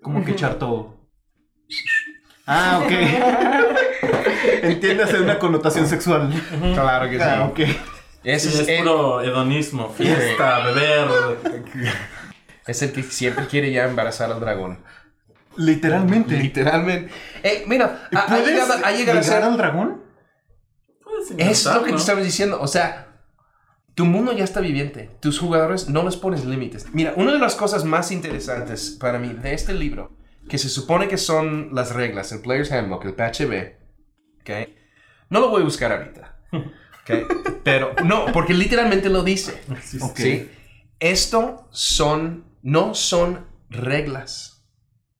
B: Como que echar todo. Ah, ok. Entiéndase una connotación sexual.
C: Claro que
B: Ah, ok.
C: Ese
D: Sí,
C: es,
D: es
C: el,
D: puro hedonismo, fiesta, beber.
C: es el que siempre quiere ya embarazar al dragón.
B: Literalmente.
C: Literalmente. Eh, mira, ha, ha
B: ¿Puedes
C: llegado, ha llegado a ser...
B: al dragón?
D: Puedes
C: Es lo que te estamos diciendo. O sea, tu mundo ya está viviente. Tus jugadores no les pones límites. Mira, una de las cosas más interesantes para mí de este libro, que se supone que son las reglas, el Player's Handbook, el PHB, ¿ok? No lo voy a buscar ahorita. ¿ok? Pero, no, porque literalmente lo dice.
D: Sí, sí.
B: Ok.
C: ¿sí? Esto son, no son reglas.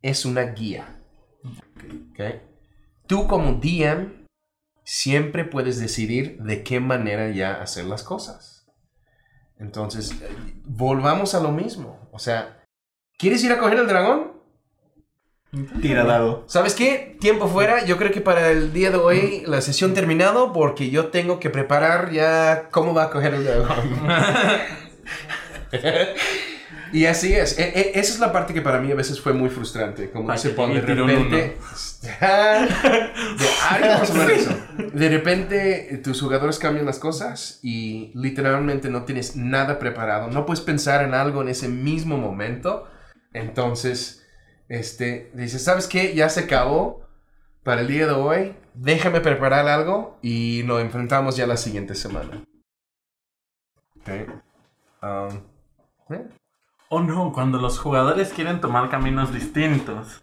C: Es una guía. ¿ok? Tú como DM siempre puedes decidir de qué manera ya hacer las cosas. Entonces, volvamos a lo mismo. O sea, ¿quieres ir a coger el dragón?
B: Tira dado.
C: ¿Sabes qué? Tiempo fuera. Yo creo que para el día de hoy la sesión terminado porque yo tengo que preparar ya cómo va a coger el dragón. y así es. E- e- esa es la parte que para mí a veces fue muy frustrante. Como dice
D: que
C: Paul, de repente... de, eso. De repente eh, tus jugadores cambian las cosas y literalmente no tienes nada preparado. No puedes pensar en algo en ese mismo momento. Entonces, este, dices, ¿sabes qué? Ya se acabó para el día de hoy. Déjame preparar algo y lo enfrentamos ya la siguiente semana. Ok. Um, eh,
D: Oh no, cuando los jugadores quieren tomar caminos distintos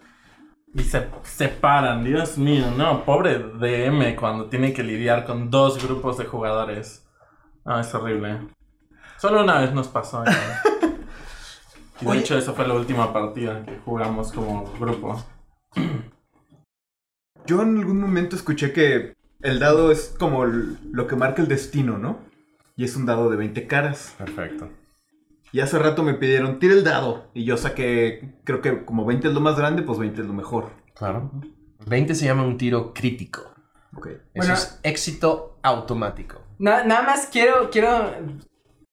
D: y se separan, Dios mío, no, pobre DM cuando tiene que lidiar con dos grupos de jugadores. Ah, es horrible. Solo una vez nos pasó. ya. Y de
C: Oye.
D: hecho, esa fue la última partida que jugamos como grupo.
B: Yo en algún momento escuché que el dado es como lo que marca el destino, ¿no? Y es un dado de 20 caras.
C: Perfecto.
B: Y hace rato me pidieron, tira el dado. Y yo saqué, creo que como 20 es lo más grande, pues 20 es lo mejor.
C: Claro. 20 se llama un tiro crítico.
B: Ok.
C: Eso
A: Bueno.
C: es éxito automático.
A: Na- nada más quiero, quiero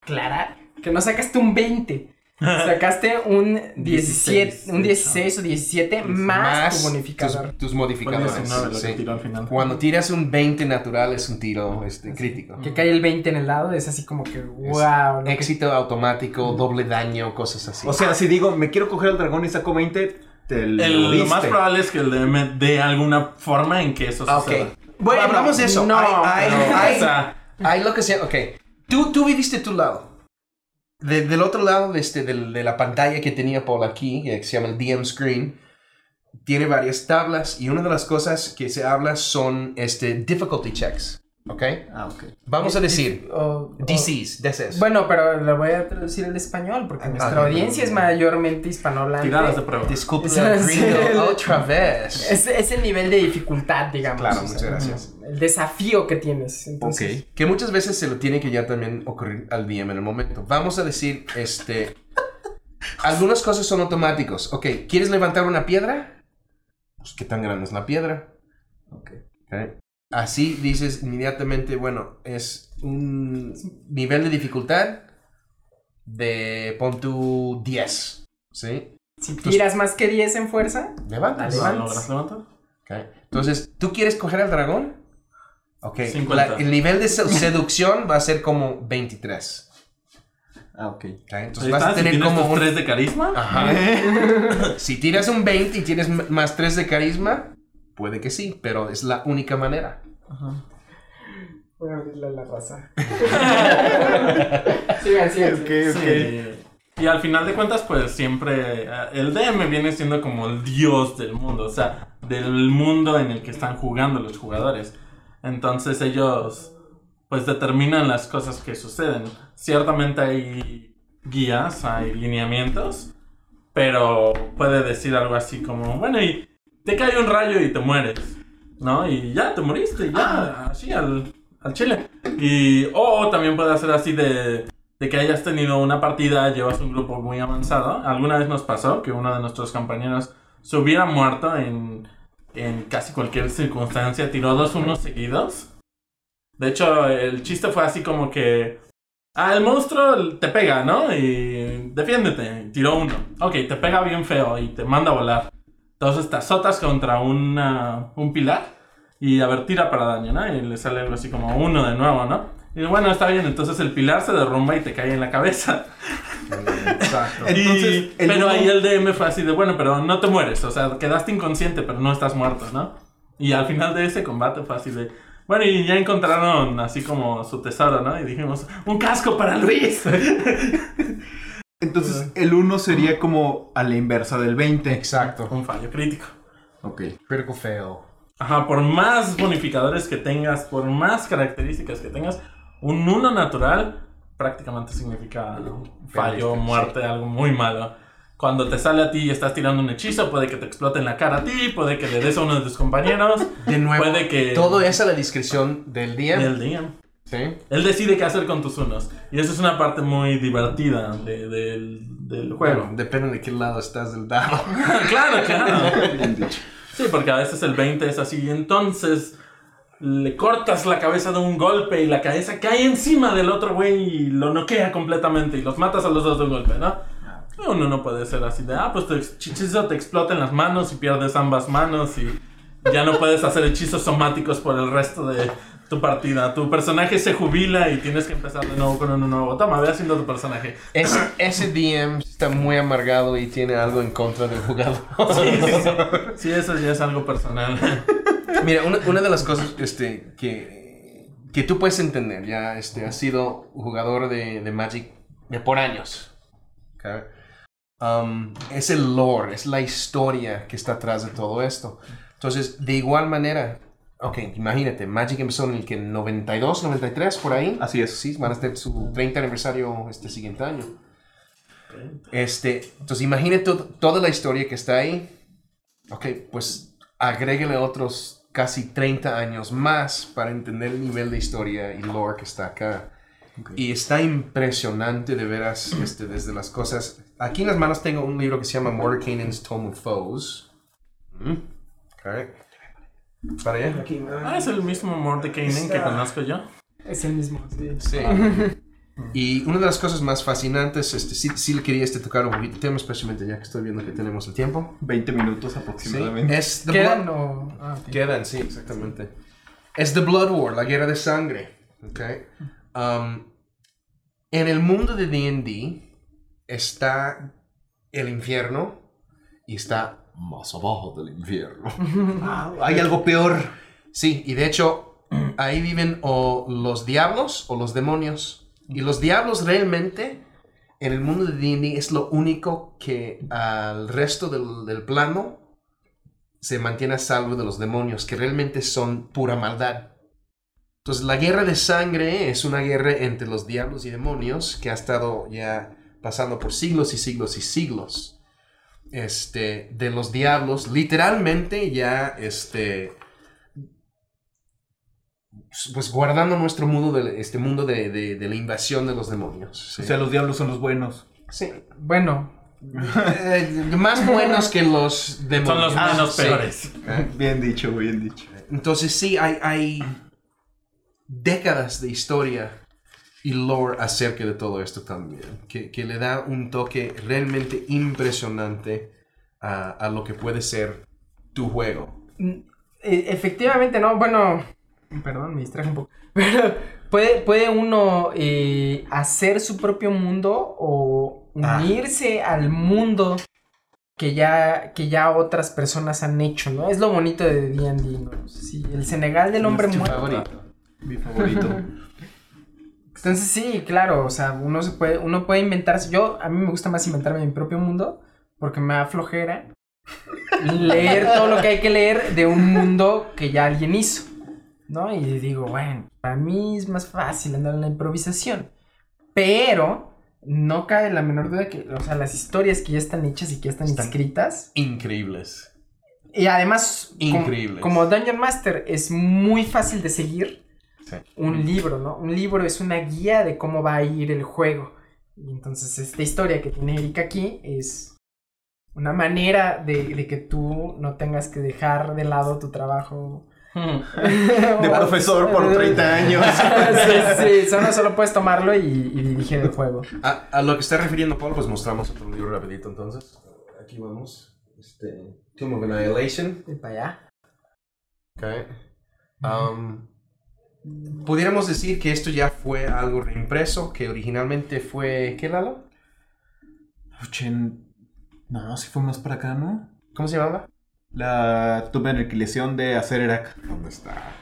A: aclarar que no sacaste un 20. Sacaste un 17,
D: 16,
A: un
D: de
A: 16 o 17 más, tu bonificador.
C: Tus, tus modificadores.
D: 19 lo que
C: sí.
D: tiró al final.
C: Cuando tiras un 20 natural es un tiro este, crítico.
A: Que cae el 20 en el lado, es así como que, wow.
C: Éxito automático, doble daño, cosas así.
B: O sea, si digo, me quiero coger al dragón y saco 20, te lo,
D: El- lo más probable es que el DM dé alguna forma en que eso
C: Ah,
D: suceda.
A: Bueno,
C: hablamos de eso.
A: no,
C: hay, hay,
A: pero-
C: hay-
D: O sea,
C: hay lo que sea. Ok. Tú, tú viviste tu lado. De- del otro lado de, este, de la pantalla que tenía Paul aquí, que se llama el DM Screen, tiene varias tablas y una de las cosas que se habla son este, difficulty checks. ¿Ok?
B: Ah, ok.
C: Vamos a decir
A: O- o-
C: DCs, DCs.
A: Bueno, pero lo voy a traducir al español porque nuestra
C: ah,
A: audiencia es mayormente hispanohablante.
D: tiradas de prueba.
C: Disculpe otra vez.
A: Es, es el nivel de dificultad, digamos.
C: Claro, muchas
A: sea,
C: gracias.
A: El desafío que tienes. Entonces,
C: Que muchas veces se lo tiene que ya también ocurrir al DM en el momento. Vamos a decir, este... algunas cosas son automáticos. Ok, ¿quieres levantar una piedra? Pues, ¿qué tan grande es la piedra?
B: Ok.
C: Ok. Así dices inmediatamente, bueno, es un nivel de dificultad de, pon tu 10, ¿sí?
A: si tiras más que 10 en fuerza,
C: Levantas.
A: Dale.
D: ¿Lo logras levantar?
C: Ok. Entonces, ¿tú quieres coger al dragón? Ok.
D: 50.
C: la- el nivel de se- seducción va a ser como 23.
B: Ah, ok.
C: Ok, Entonces
D: Ahí
C: vas
D: está,
C: a
D: si
C: tener
D: tienes
C: como un...
D: tres de carisma.
C: Ajá. si tiras un 20 y tienes más 3 de carisma, puede que sí, pero es la única manera.
A: voy a abrirle a la raza. sigan, sigan.
B: Ok,
A: sigan.
B: ok.
D: Sí. Y al final de cuentas, pues siempre eh, el DM viene siendo como el dios del mundo, o sea, del mundo en el que están jugando los jugadores. Entonces ellos, pues determinan las cosas que suceden. Ciertamente hay guías, hay lineamientos, pero puede decir algo así como, bueno, y te cae un rayo y te mueres, ¿no? Y ya te moriste, ya, así al, al chile. Y, o también puede hacer así de, de que hayas tenido una partida, llevas un grupo muy avanzado. Alguna vez nos pasó que uno de nuestros compañeros se hubiera muerto en, en casi cualquier circunstancia, tiró dos unos seguidos. De hecho, el chiste fue así como que... Ah, el monstruo te pega, ¿no? Y defiéndete. Tiró uno. Ok, te pega bien feo y te manda a volar. Entonces te azotas contra una- un pilar y a ver, tira para daño, ¿no? Y le sale algo así como uno de nuevo, ¿no? Y bueno, está bien, entonces el pilar se derrumba y te cae en la cabeza.
C: Exacto.
B: Entonces,
D: Y- pero
B: uno-
D: ahí el DM fue así de, bueno, pero no te mueres, o sea, quedaste inconsciente, pero no estás muerto, ¿no? Y al final de ese combate fue así de, bueno, y ya encontraron así como su tesoro, ¿no? Y dijimos, un casco para Luis.
B: Entonces, el 1 sería como a la inversa del 20.
C: Exacto.
D: un fallo crítico.
B: Ok.
C: Critical fail.
D: Ajá, por más bonificadores que tengas, por más características que tengas, un 1 natural prácticamente significa fallo,
C: Perdiste,
D: muerte, algo muy malo. Cuando te sale a ti y estás tirando un hechizo, puede que te explote en la cara a ti, puede que le des a uno de tus compañeros,
C: De nuevo,
D: puede que...
C: todo es a la discreción del DM.
D: El DM.
C: ¿Sí?
D: Él decide qué hacer con tus unos. Y eso es una parte muy divertida de- del, del juego.
C: Bueno, depende de qué lado estás del dado.
D: claro, claro.
B: Bien dicho.
D: Sí, porque a veces el 20 es así. Y entonces le cortas la cabeza de un golpe y la cabeza cae encima del otro güey y lo noquea completamente y los matas a los dos de un golpe, ¿no? Uno no puede ser así de, ah, pues tu hechizo te explota en las manos y pierdes ambas manos y ya no puedes hacer hechizos somáticos por el resto de tu partida. Tu personaje se jubila y tienes que empezar de nuevo con uno nuevo. Toma, ve haciendo tu personaje.
C: Ese, ese DM está muy amargado y tiene algo en contra del jugador.
D: Sí, sí, sí. Sí, eso ya es algo personal.
C: Mira, una, una de las cosas este, que, que tú puedes entender, ya este, has sido jugador de, de Magic de por años. ¿ok? Um, es el lore, es la historia que está atrás de todo esto. Entonces, de igual manera, ok, imagínate, Magic empezó en el que 92, 93, por ahí.
B: Así es.
C: Sí, van a hacer su 30 aniversario este siguiente año. Este, entonces imagínate to- toda la historia que está ahí. Ok, pues agréguele otros casi 30 años más para entender el nivel de historia y lore que está acá. Y está impresionante de veras este, desde las cosas. Aquí en las manos tengo un libro que se llama Mordekainen's Tome of Foes. Mm, ok. Para allá.
A: Aquí,
D: Ah, es el mismo Mordekainen que conozco yo.
A: Es el mismo, sí.
C: Sí. Y una de las cosas más fascinantes, este, sí, sí le quería este, tocar un poquito el tema, especialmente ya que estoy viendo que tenemos el tiempo.
B: 20 minutos
C: Sí,
B: aproximadamente.
C: es The
A: ¿Quedan
C: Blood-
A: o...? Ah, ok.
C: Quedan, sí, exactamente. Es The Blood War, la guerra de sangre. ¿ok? Um, en el mundo de D&D está el infierno y está más abajo del infierno.
B: Ah, hay algo peor.
C: Sí, y de hecho ahí viven o los diablos o los demonios. Y los diablos realmente en el mundo de D&D es lo único que al resto del, del plano se mantiene a salvo de los demonios, que realmente son pura maldad. Entonces la guerra de sangre es una guerra entre los diablos y demonios que ha estado ya pasando por siglos y siglos y siglos. Este, de los diablos, literalmente ya, este, pues guardando nuestro mundo, de, este mundo de, de- de la invasión de los demonios. ¿sí?
B: O sea, los diablos son los buenos.
C: Sí.
A: Bueno,
C: Eh, más buenos que los demonios.
D: Son los menos
C: sí.
D: peores.
B: Bien dicho, bien dicho.
C: Entonces sí, hay, hay décadas de historia y lore acerca de todo esto también, que, que le da un toque realmente impresionante a, a lo que puede ser tu juego.
A: mm, e- efectivamente, no, bueno, perdón, me distraje un poco, pero puede, puede uno eh, hacer su propio mundo o
C: Ah.
A: unirse al mundo que ya, que ya otras personas han hecho, ¿no? Es lo bonito de D&D, ¿no? Sí, el Senegal del hombre muerto.
C: favorito.
B: Mi favorito.
A: Entonces sí, claro, o sea, uno se puede, uno puede inventarse. Yo, a mí me gusta más inventarme mi propio mundo porque me da flojera leer todo lo que hay que leer de un mundo que ya alguien hizo, ¿no? Y digo, bueno, para mí es más fácil andar en la improvisación, pero no cabe la menor duda que, o sea, las historias que ya están hechas y que ya están,
C: Están-
A: escritas
C: Increíbles.
A: y además,
C: Increíbles.
A: como Dungeon Master es muy fácil de seguir
C: Sí.
A: un libro, ¿no? Un libro es una guía de cómo va a ir el juego. Y entonces esta historia que tiene Erika aquí es una manera de, de que tú no tengas que dejar de lado tu trabajo.
B: De profesor por 30 años.
A: sí, sí, solo, solo puedes tomarlo y, y dirigir el juego.
C: A, a lo que está refiriendo Paul, pues mostramos otro libro rapidito entonces. Aquí vamos. Este, Tomb of Annihilation.
A: Y para allá.
C: Ok. Um, pudiéramos decir que esto ya fue algo reimpreso, que originalmente fue... ¿Qué, Lalo?
B: Ochen... No, si fue más para acá, ¿no?
C: ¿Cómo se llamaba?
B: La tumba de aniquilación de Acererak.
C: ¿Dónde está?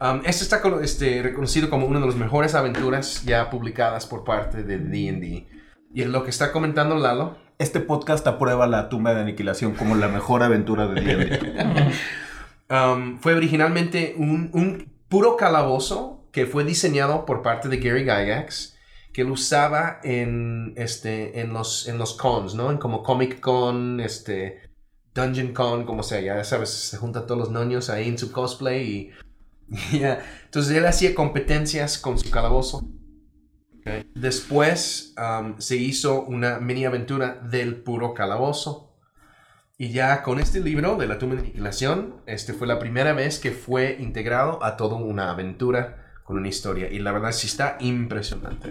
C: Um, esto está este, reconocido como una de las mejores aventuras ya publicadas por parte de D&D. Y lo que está comentando Lalo
B: Este podcast aprueba la tumba de aniquilación como la mejor aventura de D&D.
C: Um, fue originalmente un, un puro calabozo que fue diseñado por parte de Gary Gygax, que lo usaba en, este, en, los, en los cons, ¿no? En como Comic Con, este, Dungeon Con, como sea, ya sabes, se juntan todos los niños ahí en su cosplay y... Entonces él hacía competencias con su calabozo. Después um, se hizo una mini aventura del puro calabozo. Y ya con este libro de la tumba de aniquilación, este fue la primera vez que fue integrado a toda una aventura con una historia. Y la verdad sí está impresionante.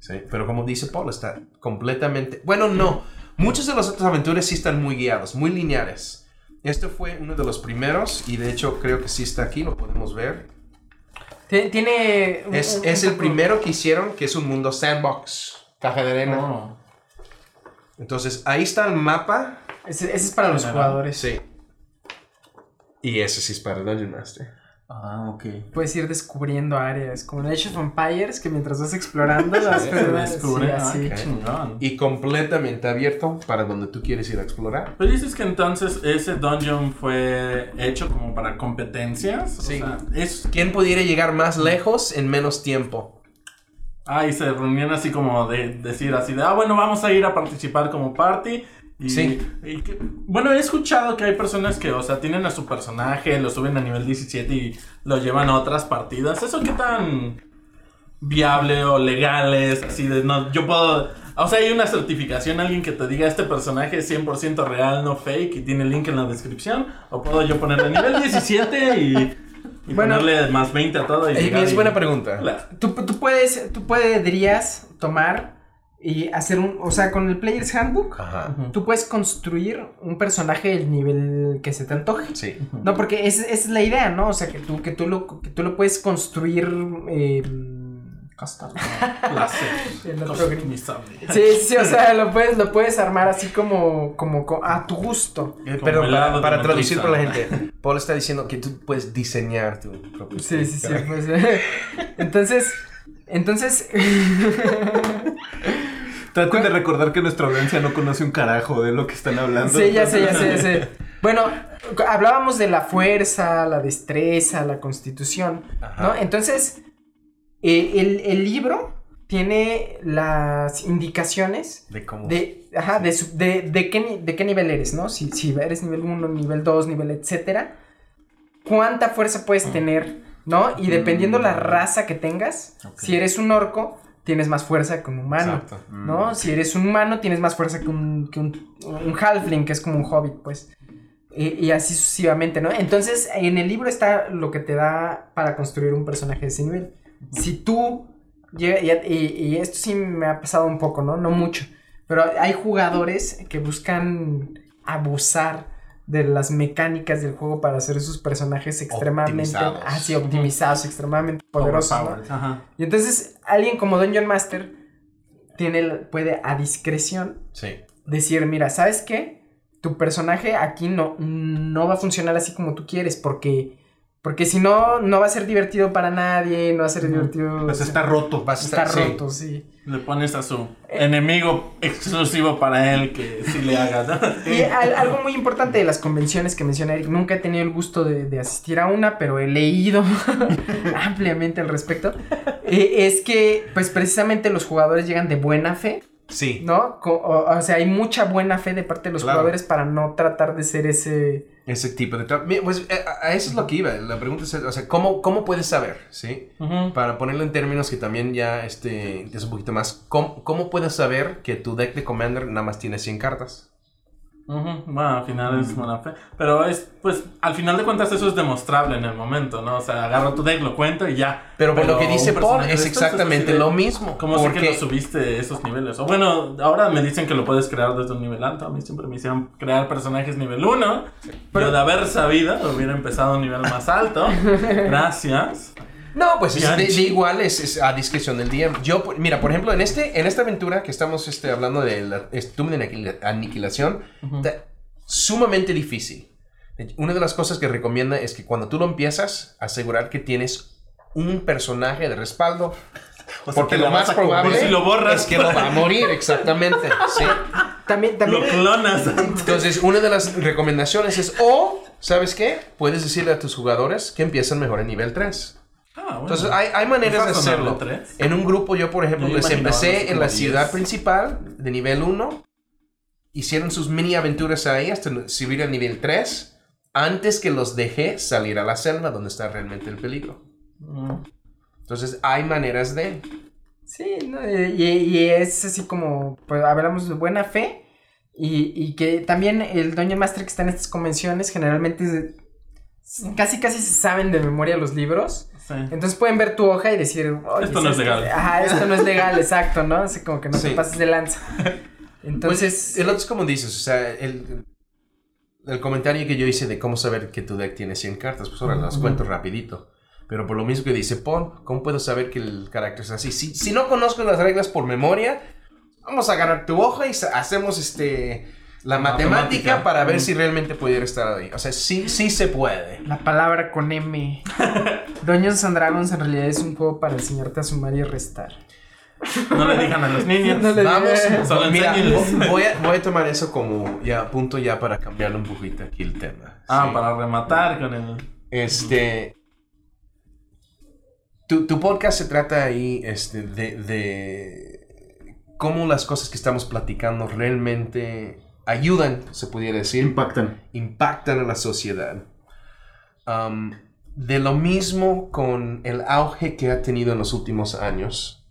C: Sí, pero como dice Paul, está completamente... Bueno, no. Muchas de las otras aventuras sí están muy guiados, muy lineales. Este fue uno de los primeros y de hecho creo que sí está aquí, lo podemos ver.
A: Tie- Tiene. un-
C: Es,
A: un-
C: es
A: un
C: el primero que hicieron, que es un mundo sandbox, caja de arena.
D: Oh.
C: Entonces ahí está el mapa.
A: Ese, ese es para los
D: General.
A: jugadores.
C: Sí. Y ese sí es para Dungeon Master.
B: ah, ok.
A: Puedes ir descubriendo áreas, como en Age of Empires, que mientras vas explorando las
D: Se
A: personas-
D: descubre,
A: sí,
D: ah,
A: así.
D: qué chingón.
C: Y completamente abierto para donde tú quieres ir a explorar.
D: Pero dices que entonces ese dungeon fue hecho como para competencias. O
C: Sí.
D: sea, es.
C: ¿Quién pudiera llegar más lejos en menos tiempo?
D: Ah, y se reunían así como de decir así de, ah, bueno, vamos a ir a participar como party. Y-
C: Sí.
D: y que- bueno, he escuchado que hay personas que, o sea, tienen a su personaje, lo suben a nivel 17 y lo llevan a otras partidas. ¿Eso qué tan viable o legal es? Así de, no, yo puedo... O sea, hay una certificación, alguien que te diga este personaje es 100% real, no fake, y tiene el link en la descripción. O puedo yo ponerle nivel 17 y, y
A: Bueno.
D: ponerle más 20 a todo. Y
C: Eh, es
D: y-
C: buena pregunta.
A: Tú, tú puedes, tú podrías tomar y hacer un, o sea, con el Player's Handbook,
C: Ajá.
A: tú puedes construir un personaje del nivel que se te antoje.
C: Sí.
A: No, porque es- esa es la idea, ¿no? O sea, que tú, que tú, lo, que tú lo puedes construir... Eh. Sí, sí, o sea, lo puedes, lo puedes armar así como, como, co- a tu gusto.
C: Eh,
D: Como
C: Pero
D: helado
C: para, traducir para la gente, Paul está diciendo que tú puedes diseñar tu propio
A: Sí, sí, sí. pues, entonces, entonces,
B: Traten de recordar que nuestra audiencia no conoce un carajo de lo que están hablando.
A: sí, ya sé, ya sé, ya sé. Bueno, hablábamos de la fuerza, la destreza, la constitución,
C: Ajá.
A: ¿no? Entonces, eh, el, el libro tiene las indicaciones
C: De cómo.
A: de, ajá, de, de, de qué, de qué nivel eres, ¿no? Si, si eres nivel 1, nivel 2, nivel etcétera, cuánta fuerza puedes tener, ¿no? Y dependiendo la raza que tengas, si eres un orco, tienes más fuerza que un humano,
C: Exacto.
A: ¿no? Si eres un humano, tienes más fuerza que un, que un, un halfling, que es como un hobbit, pues. Y, y así sucesivamente, ¿no? Entonces, en el libro está lo que te da para construir un personaje de ese nivel. Si tú, y, y- y esto sí me ha pasado un poco, ¿no? No mucho, pero hay jugadores que buscan abusar de las mecánicas del juego para hacer sus personajes extremadamente
C: Optimizados.
A: así optimizados, extremadamente poderosos,
D: Ajá.
A: Y entonces alguien como Dungeon Master tiene, el- puede a discreción
C: Sí.
A: decir, mira, ¿sabes qué? Tu personaje aquí no, no va a funcionar así como tú quieres, porque, porque si no, no va a ser divertido para nadie, no va a ser divertido.
B: Pues
A: o sea,
B: está roto.
C: Vas a
A: está
C: estar sí.
A: roto, sí.
D: Le pones a su enemigo exclusivo para él que sí le haga. ¿no?
A: Y al- algo muy importante de las convenciones que menciona Eric, nunca he tenido el gusto de, de asistir a una, pero he leído ampliamente al respecto, eh, es que pues precisamente los jugadores llegan de buena fe
C: Sí.
A: ¿No? O, o sea, hay mucha buena fe de parte de los
C: Claro.
A: jugadores para no tratar de ser ese.
C: Ese tipo de Pues eh, a, a eso es lo que iba. La pregunta es, o sea, ¿cómo, cómo puedes saber? ¿Sí? Para ponerlo en términos que también ya este, es un poquito más. ¿cómo, ¿Cómo puedes saber que tu deck de Commander nada más tiene 100 cartas?
D: Ujú, Bueno, al final es buena fe. Pero es, pues, al final de cuentas eso es demostrable en el momento, ¿no? O sea, agarro tu deck, lo cuento y ya.
C: Pero por lo que dice Paul es exactamente lo mismo.
D: ¿Cómo sé que
C: porque
D: lo subiste esos niveles? O bueno, ahora me dicen que lo puedes crear desde un nivel alto. A mí siempre me hicieron crear personajes nivel 1. Pero de haber sabido, hubiera empezado a un nivel más alto. Gracias.
C: No, pues es de, igual es, es a discreción del DM. Yo, mira, por ejemplo, en este, en esta aventura que estamos este, hablando de la aniquilación, está sumamente difícil. Una de las cosas que recomienda es que cuando tú lo empiezas, asegurar que tienes un personaje de respaldo.
B: O sea,
C: porque lo más probable
D: Si lo borras,
C: es que lo va a morir, exactamente. Sí.
A: También, también.
D: Lo clonas antes.
C: Entonces, una de las recomendaciones es, o, ¿sabes qué? Puedes decirle a tus jugadores que empiezan mejor en nivel 3.
D: Ah, bueno.
C: Entonces, hay, hay maneras de
D: ¿Es razonable
C: hacerlo.
D: tres?
C: En un grupo, yo, por ejemplo,
D: Yo
C: les empecé en la ciudad
D: 10.
C: principal de nivel 1. Hicieron sus mini aventuras ahí hasta subir al nivel 3. Antes que los dejé salir a la selva donde está realmente el peligro.
D: Mm.
C: Entonces, hay maneras de.
A: Sí, no, y, y es así como. Pues hablamos de buena fe. Y, y que también el Doña Master que está en estas convenciones generalmente casi casi se saben de memoria los libros.
D: Sí.
A: Entonces pueden ver tu hoja y decir, "Oye,
D: Esto no es legal".
A: Ajá, esto no es legal, exacto, ¿no? Así como que no
C: Sí.
A: te pases de lanza. Entonces,
C: Pues, el otro es como dices, o sea, el, el comentario que yo hice de cómo saber que tu deck tiene 100 cartas, pues ahora las cuento rapidito. Pero por lo mismo que dice Paul, ¿cómo puedo saber que el carácter es así? Si, si no conozco las reglas por memoria, vamos a agarrar tu hoja y hacemos este la matemática,
D: Matemática.
C: para ver
D: Mm.
C: si realmente pudiera estar ahí. O sea, sí, sí se puede.
A: la palabra con M. Dungeons and Dragons en realidad es un juego para enseñarte a sumar y restar.
D: No le digan a los niños.
A: No le-
C: Vamos,
D: Solo
C: mira, voy a, voy a tomar eso como ya punto ya para cambiarle un poquito aquí el tema.
D: Ah,
C: Sí.
D: para rematar con el.
C: Este. Tu, tu podcast se trata ahí este, de, de cómo las cosas que estamos platicando realmente ayudan, se pudiera decir,
B: Impactan.
C: impactan a la sociedad. Um, de lo mismo con el auge que ha tenido en los últimos años.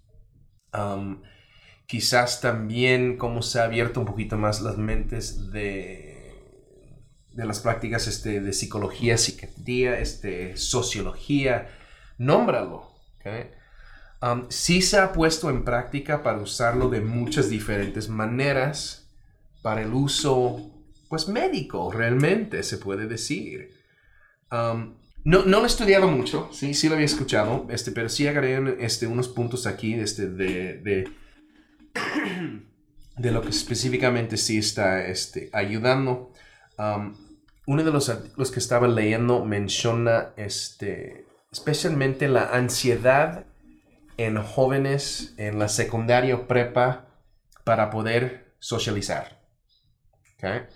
C: Um, quizás también cómo se ha abierto un poquito más las mentes de, de las prácticas este, de psicología, psiquiatría, este, sociología, nómbralo. ¿ok? Um, sí se ha puesto en práctica para usarlo de muchas diferentes maneras para el uso, pues médico, realmente se puede decir. No, no lo he estudiado mucho, sí, sí lo había escuchado, este, pero sí agarré este, unos puntos aquí este, de, de, lo que específicamente sí está este, ayudando. Uno de los, los que estaba leyendo menciona este, especialmente la ansiedad en jóvenes en la secundaria o prepa para poder socializar. ¿Ok?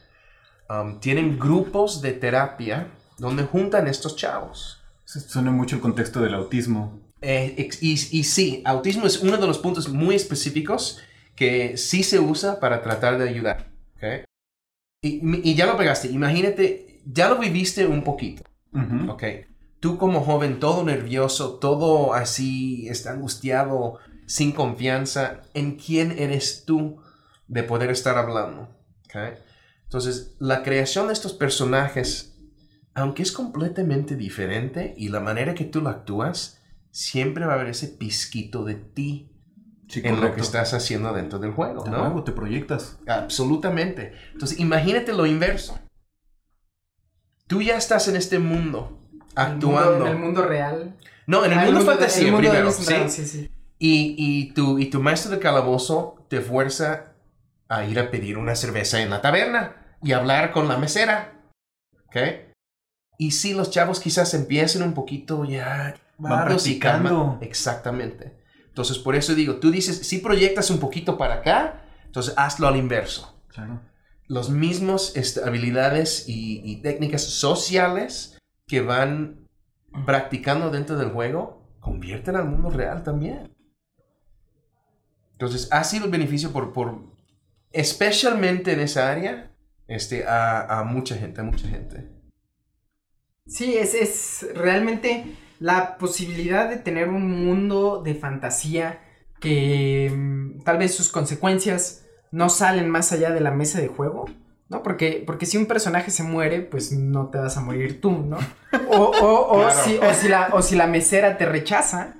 C: Um, tienen grupos de terapia donde juntan estos chavos.
B: Se suena mucho el contexto del autismo.
C: Eh, y, y sí, autismo es uno de los puntos muy específicos que sí se usa para tratar de ayudar. ¿ok? Y, y ya lo pegaste, imagínate, ya lo viviste un poquito.
B: Ujú.
C: Ok. Tú como joven, todo nervioso, todo así, está angustiado, sin confianza, ¿en quién eres tú de poder estar hablando? Ok. Entonces, la creación de estos personajes, aunque es completamente diferente y la manera que tú lo actúas, siempre va a haber ese pizquito de ti
B: Sí,
C: en lo que estás haciendo dentro del juego, ¿no?
B: te proyectas.
C: Absolutamente. Entonces, imagínate lo inverso. Tú ya estás en este mundo actuando.
A: En el mundo real.
C: No, en el
A: Ah,
C: mundo, fantasía
A: mundo de
C: ¿sí?
A: sí, sí.
C: Y, y, tu, y tu maestro de calabozo te fuerza a ir a pedir una cerveza en la taberna y hablar con la mesera. ¿Ok? Y si los chavos quizás empiecen un poquito ya...
B: Van practicando.
C: Exactamente. Entonces, por eso digo, tú dices, si proyectas un poquito para acá, entonces hazlo al inverso.
B: Claro.
C: Los mismos este, habilidades y, y técnicas sociales que van practicando dentro del juego, convierten al mundo real también. Entonces, ha sido el beneficio por, por especialmente en esa área, este, a, a mucha gente, a mucha gente.
A: Sí, es, es realmente la posibilidad de tener un mundo de fantasía que mm, tal vez sus consecuencias no salen más allá de la mesa de juego, ¿no? Porque, porque si un personaje se muere, pues no te vas a morir tú, ¿no? O, o, o
D: Claro.
A: si, o, si la, o si la mesera te rechaza,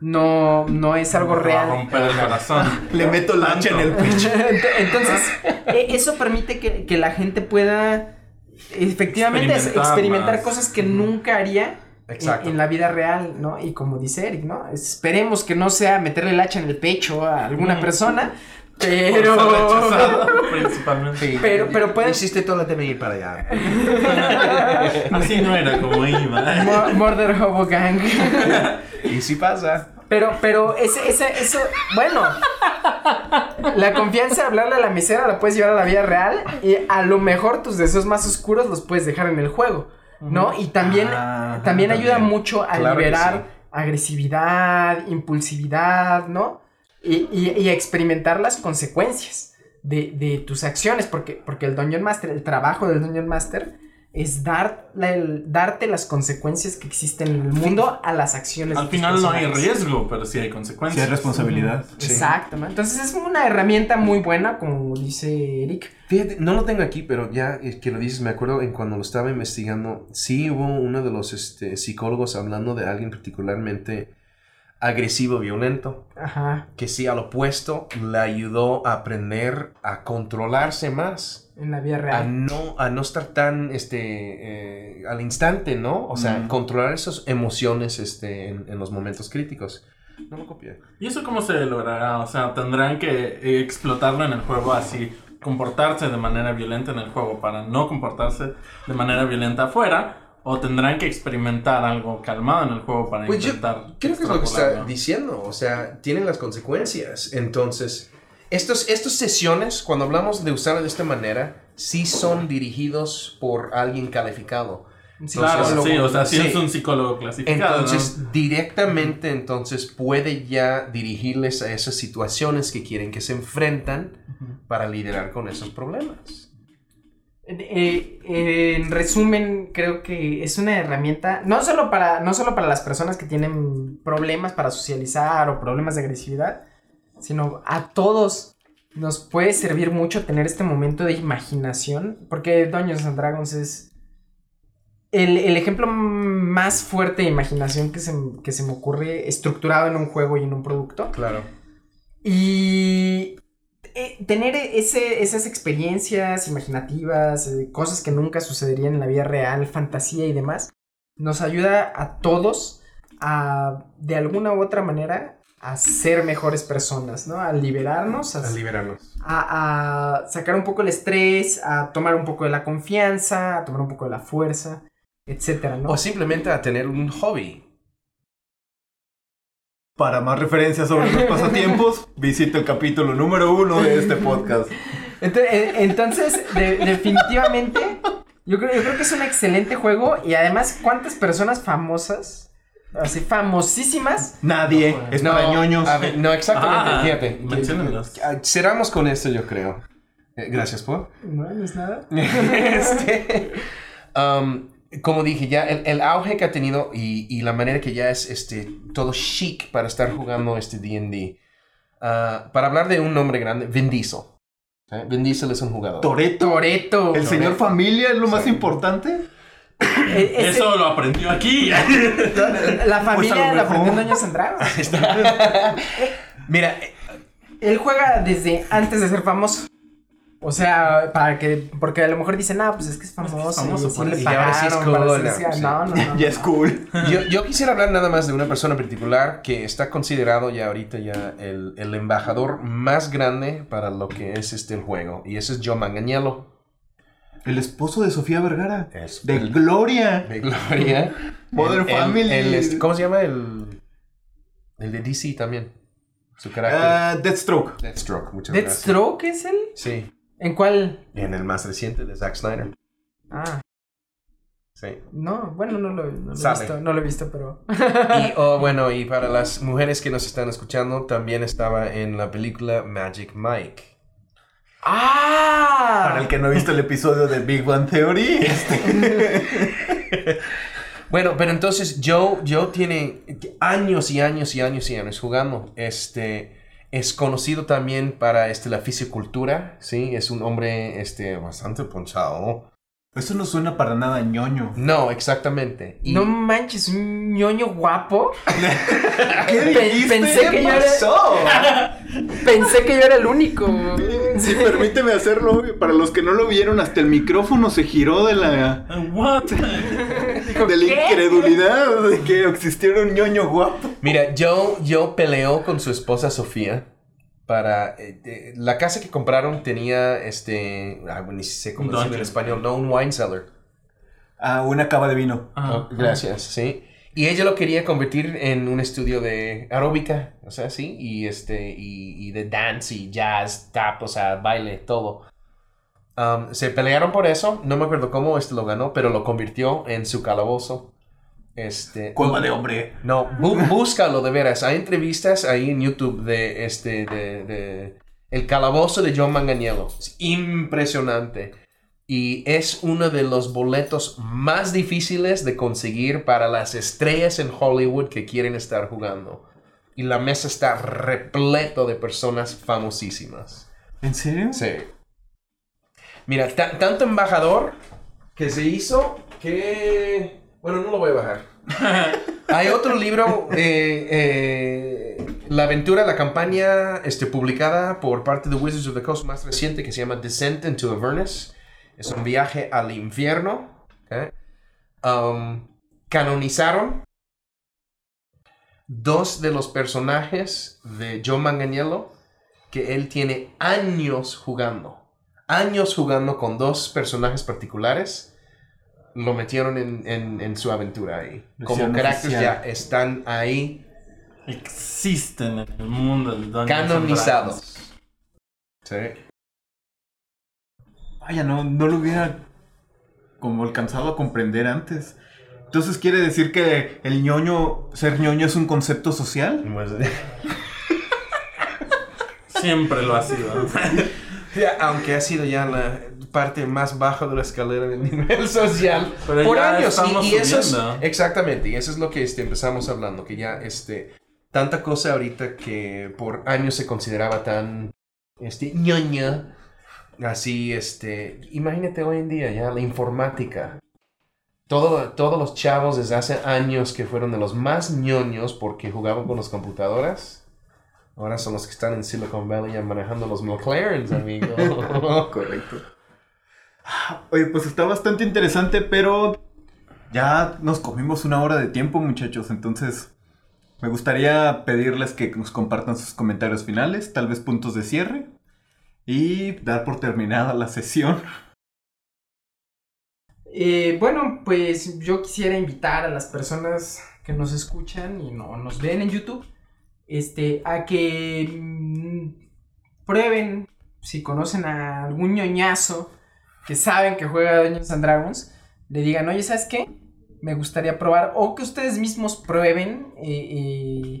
A: no, no es algo real.
D: romper el corazón.
B: Le meto la hacha en el pecho.
A: Ent- Entonces, e- eso permite que, que la gente pueda efectivamente
D: Experimentar
A: cosas que nunca haría en, en la vida real, ¿no? Y como dice Eric, ¿no? Esperemos que no sea meterle el hacha en el pecho a alguna
D: Mm.
A: persona, pero...
D: principalmente.
A: Pero- pero pueden-
C: Hiciste toda la TV para allá.
D: Así no era como iba.
A: Murder Hobo Gang.
C: y sí pasa.
A: Pero, pero ese, ese, eso, bueno, la confianza de hablarle a la mesera la puedes llevar a la vida real y a lo mejor tus deseos más oscuros los puedes dejar en el juego, ¿no? Y también,
B: Ah,
A: también ayuda mucho a
C: Claro
A: liberar agresividad, impulsividad, ¿no? Y, y- y experimentar las consecuencias de, de tus acciones, porque, porque el Dungeon Master, el trabajo del Dungeon Master es dar la- el- darte las consecuencias que existen en el mundo a las acciones.
D: Al
A: de tus
D: final no hay riesgo, pero sí hay
B: Sí,
D: consecuencias.
B: hay responsabilidad.
C: Sí.
A: Exacto, ¿no? Entonces es una herramienta muy buena, como dice Eric.
C: Fíjate, no lo tengo aquí, pero ya eh, que lo dices, me acuerdo en cuando lo estaba investigando, sí hubo uno de los este, psicólogos hablando de alguien particularmente agresivo, violento,
A: Ajá,
C: que sí, al opuesto, le ayudó a aprender a controlarse más,
A: en la vida
C: a
A: real.
C: no, a no estar tan este, eh, al instante, ¿no? O sea,
B: Mm.
C: controlar esas emociones este, en, en los momentos críticos. No lo copié.
D: ¿Y eso cómo se logrará? O sea, tendrán que eh, explotarlo en el juego así, comportarse de manera violenta en el juego para no comportarse de manera violenta afuera, o tendrán que experimentar algo calmado en el juego para
C: Pues yo
D: intentar.
C: Creo que es lo que está diciendo, o sea, tienen las consecuencias. Entonces, estos, estas sesiones, cuando hablamos de usar de esta manera, sí son dirigidos por alguien calificado.
A: Sí,
D: Claro, sí, o sea, si
C: Sí.
D: es un psicólogo clasificado.
C: Entonces, directamente, entonces, puede ya dirigirles a esas situaciones que quieren que se enfrentan
D: ¿no?
C: para lidiar con esos problemas.
A: Eh, eh, en resumen, creo que es una herramienta, no solo, para, no solo para las personas que tienen problemas para socializar o problemas de agresividad, sino a todos nos puede servir mucho tener este momento de imaginación, porque Dungeons and Dragons es el, el ejemplo más fuerte de imaginación que se, que se me ocurre estructurado en un juego y en un producto.
C: Claro.
A: Y eh, tener ese, esas experiencias imaginativas, eh, cosas que nunca sucederían en la vida real, fantasía y demás, nos ayuda a todos a, de alguna u otra manera, a ser mejores personas, ¿no? A liberarnos, a,
C: A liberarnos.
A: a- a sacar un poco el estrés, a tomar un poco de la confianza, a tomar un poco de la fuerza, etcétera, ¿no?
C: O simplemente a tener un hobby.
B: Para más referencias sobre los pasatiempos, visita el capítulo número uno de este podcast.
A: Ent- Entonces, de- definitivamente, yo creo, yo creo que es un excelente juego y además, ¿cuántas personas famosas, así famosísimas,
B: Nadie, es para ñoños.
C: a ver, no, exactamente,
D: Ah,
C: fíjate.
D: menciónenlos.
C: Ah, Cerramos con esto, yo creo. Eh, gracias, Paul.
A: no, no es nada?
C: Este, um, como dije, ya el, el auge que ha tenido y, y la manera que ya es este, todo chic para estar jugando este D&D. Ah, para hablar de un nombre grande, Vin Diesel. ¿Eh? Vin Diesel es un jugador.
B: Toreto.
A: Toreto.
B: El señor familia es lo más
C: Sí.
B: importante.
A: Eh, ese-
D: Eso lo aprendió aquí.
A: la familia
B: Pues lo
A: la aprendió en and Dragons.
C: Mira,
A: Él juega desde antes de ser famoso. O sea, para que, porque a lo mejor dicen, ah, pues es que es famoso,
D: famoso,
A: y, sí le
C: y ahora sí es
A: pagaron
C: cool, sí.
A: No, no, no.
B: Ya es cool.
C: yo, yo quisiera hablar nada más de una persona en particular que está considerado ya ahorita ya el, el embajador más grande para lo que es este el juego. Y ese es Joe Manganiello.
B: El esposo de Sofía Vergara.
C: Es
B: De
C: el-
B: Gloria.
C: de Gloria. El- el-
B: Family.
C: el ¿Cómo se llama? El, el de DC también. Su carácter.
B: Ah, Deathstroke.
C: Deathstroke, muchas gracias.
A: ¿Deathstroke es él?
C: Sí,
A: ¿En cuál?
C: en el más reciente de Zack Snyder.
A: Ah,
C: Sí.
A: no, bueno, no lo, no lo he visto, no lo he visto, pero...
C: Y, oh, bueno, y para las mujeres que nos están escuchando, también estaba en la película Magic Mike.
A: ¡Ah!
B: Para el que no ha visto el episodio de Big Bang Theory. este,
C: Bueno, pero entonces Joe, Joe tiene años y años y años y años jugando. Este es conocido también para este, la fisicultura, ¿sí? Es un hombre este, bastante ponchado.
B: Eso no suena para nada ñoño.
C: No, exactamente. Y-
A: No manches, un ñoño guapo.
B: ¿Qué
A: Pe-
B: dijiste?
A: pensé que yo era- Pensé que yo era el único.
B: Sí, permíteme hacerlo. Para los que no lo vieron, hasta el micrófono se giró de la,
D: What?
B: de la
A: ¿qué?
B: incredulidad de que existiera un ñoño guapo.
C: Mira, Joe, Joe peleó con su esposa Sofía para... eh, eh, la casa que compraron tenía este... ah, ni sé cómo decirlo en español. No, un wine cellar.
B: Ah, una cava de vino.
D: Ah,
C: Oh, gracias, sí. Y ella lo quería convertir en un estudio de aeróbica, o sea, sí, y este, y, y de dance y jazz, tap, o sea, baile, todo. Um, se pelearon por eso, no me acuerdo cómo este lo ganó, pero lo convirtió en su calabozo. Este,
B: Cueva de hombre.
C: no, bú- búscalo de veras. Hay entrevistas ahí en YouTube de este, de, de el calabozo de John Manganiello. Es impresionante. Y es uno de los boletos más difíciles de conseguir para las estrellas en Hollywood que quieren estar jugando. Y la mesa está repleto de personas famosísimas.
B: ¿En serio?
C: Sí. Mira, ta- tanto embajador que se hizo que... Bueno, no lo voy a bajar. Hay otro libro, eh, eh, La aventura, la campaña este, publicada por parte de Wizards of the Coast más reciente que se llama Descent into Avernus. Es un viaje al infierno. Um, canonizaron dos de los personajes de Joe Manganiello que él tiene años jugando. Años jugando con dos personajes particulares. Lo metieron en, en- en su aventura ahí. Como caracteres ya están ahí
D: Existen en el mundo del Dungeons
C: canonizados. Sí.
B: Vaya, no, no lo hubiera como alcanzado a comprender antes. Entonces quiere decir que el ñoño, ser ñoño es un concepto social.
C: Pues.
D: Siempre lo ha sido.
C: aunque ha sido ya la... parte más baja de la escalera del nivel social
D: Pero
C: por años. Y, y eso es, exactamente, y eso es lo que este, empezamos hablando, que ya este, tanta cosa ahorita que por años se consideraba tan este, ñoña, así, este, imagínate hoy en día ya la informática. Todo, todos los chavos desde hace años que fueron de los más ñoños porque jugaban con las computadoras. Ahora son los que están en Silicon Valley ya manejando los McLarens, amigo.
B: Correcto. Oye, pues está bastante interesante, pero ya nos comimos una hora de tiempo, muchachos. Entonces, me gustaría pedirles que nos compartan sus comentarios finales, tal vez puntos de cierre, y dar por terminada la sesión.
A: Eh, bueno, pues yo quisiera invitar a las personas que nos escuchan y no nos ven en YouTube, este, a que mm, prueben si conocen a algún ñoñazo que saben que juega Dungeons and Dragons, le digan, oye, ¿sabes qué? Me gustaría probar, o que ustedes mismos prueben. eh, eh,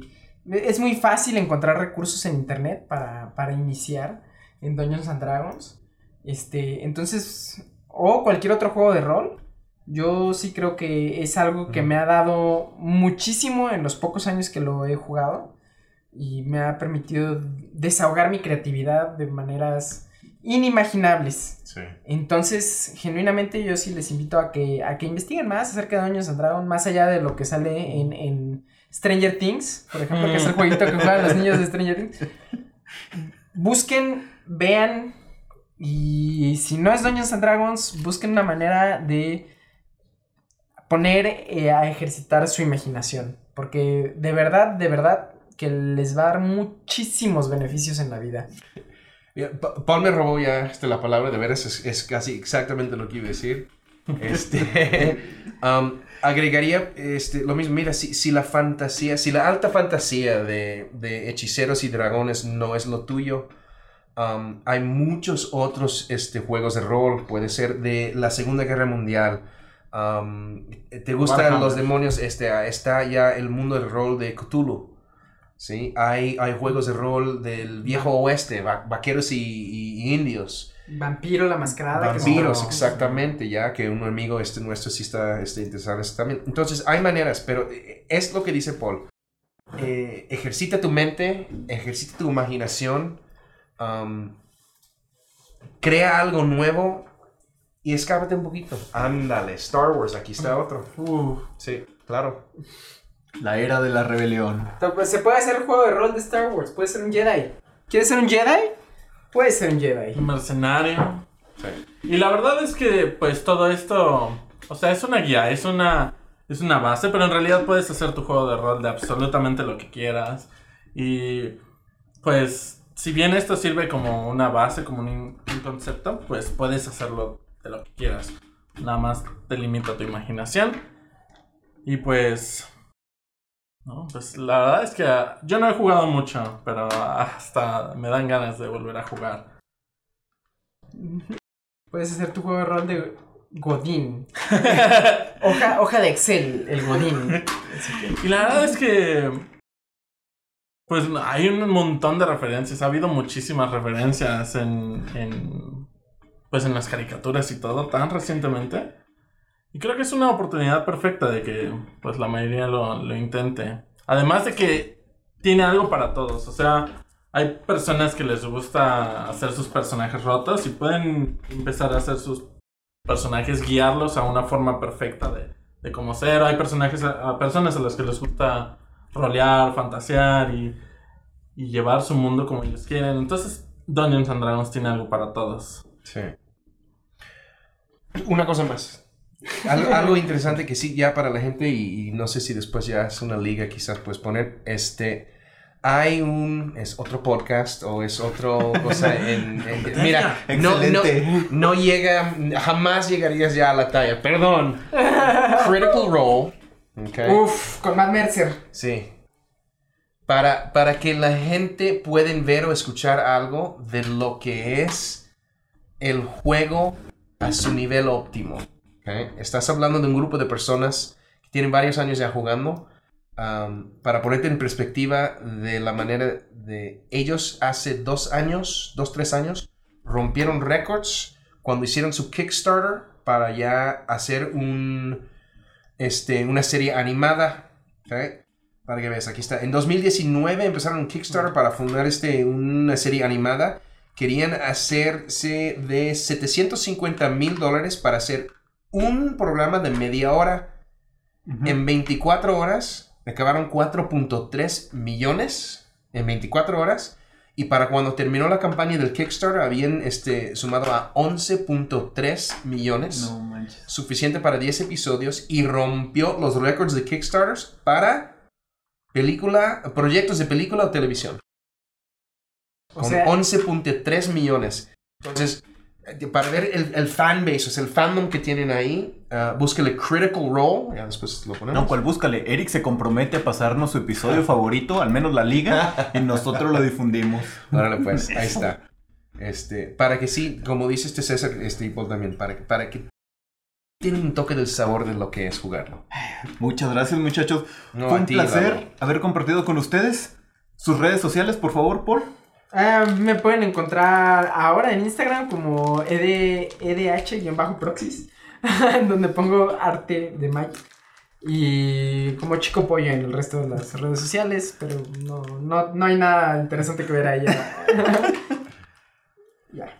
A: es muy fácil encontrar recursos en internet para, para iniciar en Dungeons and Dragons. Este, entonces, o cualquier otro juego de rol. Yo sí creo que es algo que me ha dado muchísimo en los pocos años que lo he jugado y me ha permitido desahogar mi creatividad de maneras inimaginables.
C: Sí.
A: Entonces, genuinamente yo sí les invito a que, a que investiguen más acerca de Dungeons and Dragons, más allá de lo que sale en, en Stranger Things, por ejemplo, que es el jueguito que juegan los niños de Stranger Things. Busquen, vean, y si no es Dungeons and Dragons, busquen una manera de poner eh, a ejercitar su imaginación, porque de verdad, de verdad, que les va a dar muchísimos beneficios en la vida.
C: Paul me robó ya este, la palabra, de veras es, es casi exactamente lo que iba a decir. Este, um, agregaría este, lo mismo, mira, si, si la fantasía, si la alta fantasía de, de hechiceros y dragones no es lo tuyo, um, hay muchos otros este, juegos de rol, puede ser de la Segunda Guerra Mundial. Um, ¿Te gustan los demonios? Este, está ya el mundo del rol de Cthulhu. ¿Sí? Hay, hay juegos de rol del viejo oeste, va- vaqueros y, y- y indios.
A: Vampiro la mascarada.
C: Vampiros, exactamente, ya que un amigo este nuestro sí está este, interesado también. Entonces, hay maneras, pero eh, es lo que dice Paul. Eh, ejercita tu mente, ejercita tu imaginación, um, crea algo nuevo y escápate un poquito. Ándale, Star Wars, aquí está otro.
D: Uf,
C: Sí, claro.
B: La era de la rebelión.
A: Pues se puede hacer juego de rol de Star Wars, puede ser un Jedi. ¿Quieres ser un Jedi? Puede ser un Jedi.
D: un mercenario. Y la verdad es que, pues, todo esto, o sea, es una guía, es una, es una base, pero en realidad puedes hacer tu juego de rol de absolutamente lo que quieras. Y, pues, si bien esto sirve como una base, como un, un concepto, pues puedes hacerlo de lo que quieras. Nada más te limita tu imaginación. Y pues... No, pues la verdad es que ah, yo no he jugado mucho, pero hasta me dan ganas de volver a jugar.
A: Puedes hacer tu juego de rol de Godín. hoja, hoja de Excel, el Godín.
D: Y la verdad es que. Pues hay un montón de referencias. Ha habido muchísimas referencias en. en pues en las caricaturas y todo, tan recientemente. Creo que es una oportunidad perfecta de que pues la mayoría lo, lo intente. Además de que tiene algo para todos. O sea, hay personas que les gusta hacer sus personajes rotos y pueden empezar a hacer sus personajes, guiarlos a una forma perfecta de, de cómo ser. Hay personajes, a personas a las que les gusta rolear, fantasear y, y llevar su mundo como ellos quieren. Entonces, Dungeons and Dragons tiene algo para todos.
C: Sí. Una cosa más. Algo, algo interesante que sí, ya para la gente, y, y no sé si después ya es una liga, quizás puedes poner, este, hay un, es otro podcast o es otro cosa en, en- mira, no, no, llega, jamás llegarías ya a la talla, perdón. Critical Role, ok.
A: Uf, con Matt Mercer.
C: Sí. Para, para que la gente pueda ver o escuchar algo de lo que es el juego a su nivel óptimo. ¿Ok? Estás hablando de un grupo de personas que tienen varios años ya jugando. para ponerte en perspectiva de la manera de ellos hace dos años, dos, tres años, rompieron récords cuando hicieron su Kickstarter para ya hacer un, este, una serie animada. ¿ok? Para que veas, aquí está. En 2019 empezaron un Kickstarter para fundar este, una serie animada. Querían hacerse de 750 mil dólares para hacer un programa de media hora. En 24 horas acabaron 4.3 millones en 24 horas. Y para cuando terminó la campaña del Kickstarter habían este, sumado a 11.3 millones.
B: No manches.
C: Suficiente para 10 episodios y rompió los récords de Kickstarters para película, proyectos de película o televisión.
A: O
C: Con
A: sea,
C: 11.3 millones. Entonces, para ver el, el fanbase, o sea, el fandom que tienen ahí, ah, búsquele Critical Role. Ya después lo ponemos.
B: No, cual búscale. Eric se compromete a pasarnos su episodio favorito, al menos la liga, y nosotros lo difundimos.
C: Órale, pues, ahí está. Este, para que sí, como dice este César, este Paul también, para que, para que tiene un toque del sabor de lo que es jugarlo.
B: Muchas gracias, muchachos.
C: No,
B: Fue un
C: ti,
B: placer haber compartido con ustedes. Sus redes sociales, por favor, Paul.
A: Ah, me pueden encontrar ahora en Instagram como ED, EDH-proxys, donde pongo arte de Magic. Y como chico pollo en el resto de las redes sociales, pero no, no, no hay nada interesante que ver ahí.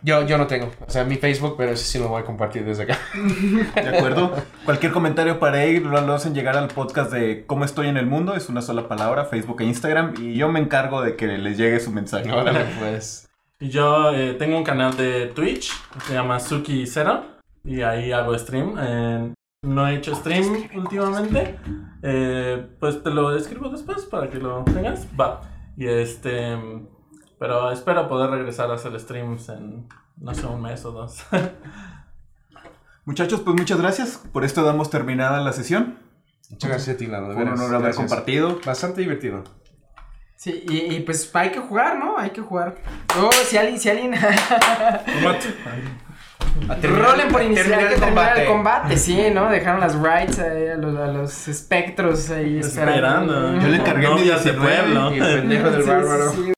C: Yo, yo no tengo, o sea, mi Facebook, pero ese sí lo voy a compartir desde acá.
B: ¿De acuerdo? Cualquier comentario para Eric lo, hacen llegar al podcast de Cómo estoy en el mundo. Es una sola palabra, Facebook e Instagram. Y yo me encargo de que les llegue su mensaje.
C: Órale, pues.
D: Y yo eh, tengo un canal de Twitch, se llama Suki Zero, y ahí hago stream. Eh, no he hecho stream últimamente, eh, pues te lo escribo después para que lo tengas. Va. Y este, pero espero poder regresar a hacer streams en, no sé, un mes o dos.
B: Muchachos, pues muchas gracias. Por esto damos terminada la sesión.
C: Muchas gracias a ti, Lalo. de
B: Fue un
C: veras,
B: honor haber
C: gracias.
B: compartido.
C: Bastante divertido.
A: Sí, y, y pues hay que jugar, ¿no? Hay que jugar. Luego, si alguien, si alguien... Rolen por iniciar, hay que terminar el combate, sí, ¿no? Dejaron las rights ahí a los, a los espectros ahí
D: Esperando.
A: esperando.
B: Yo le cargué mi
D: de
B: 19.
D: pueblo.
C: Y el pendejo del
A: Sí,
C: bárbaro.
A: sí, sí.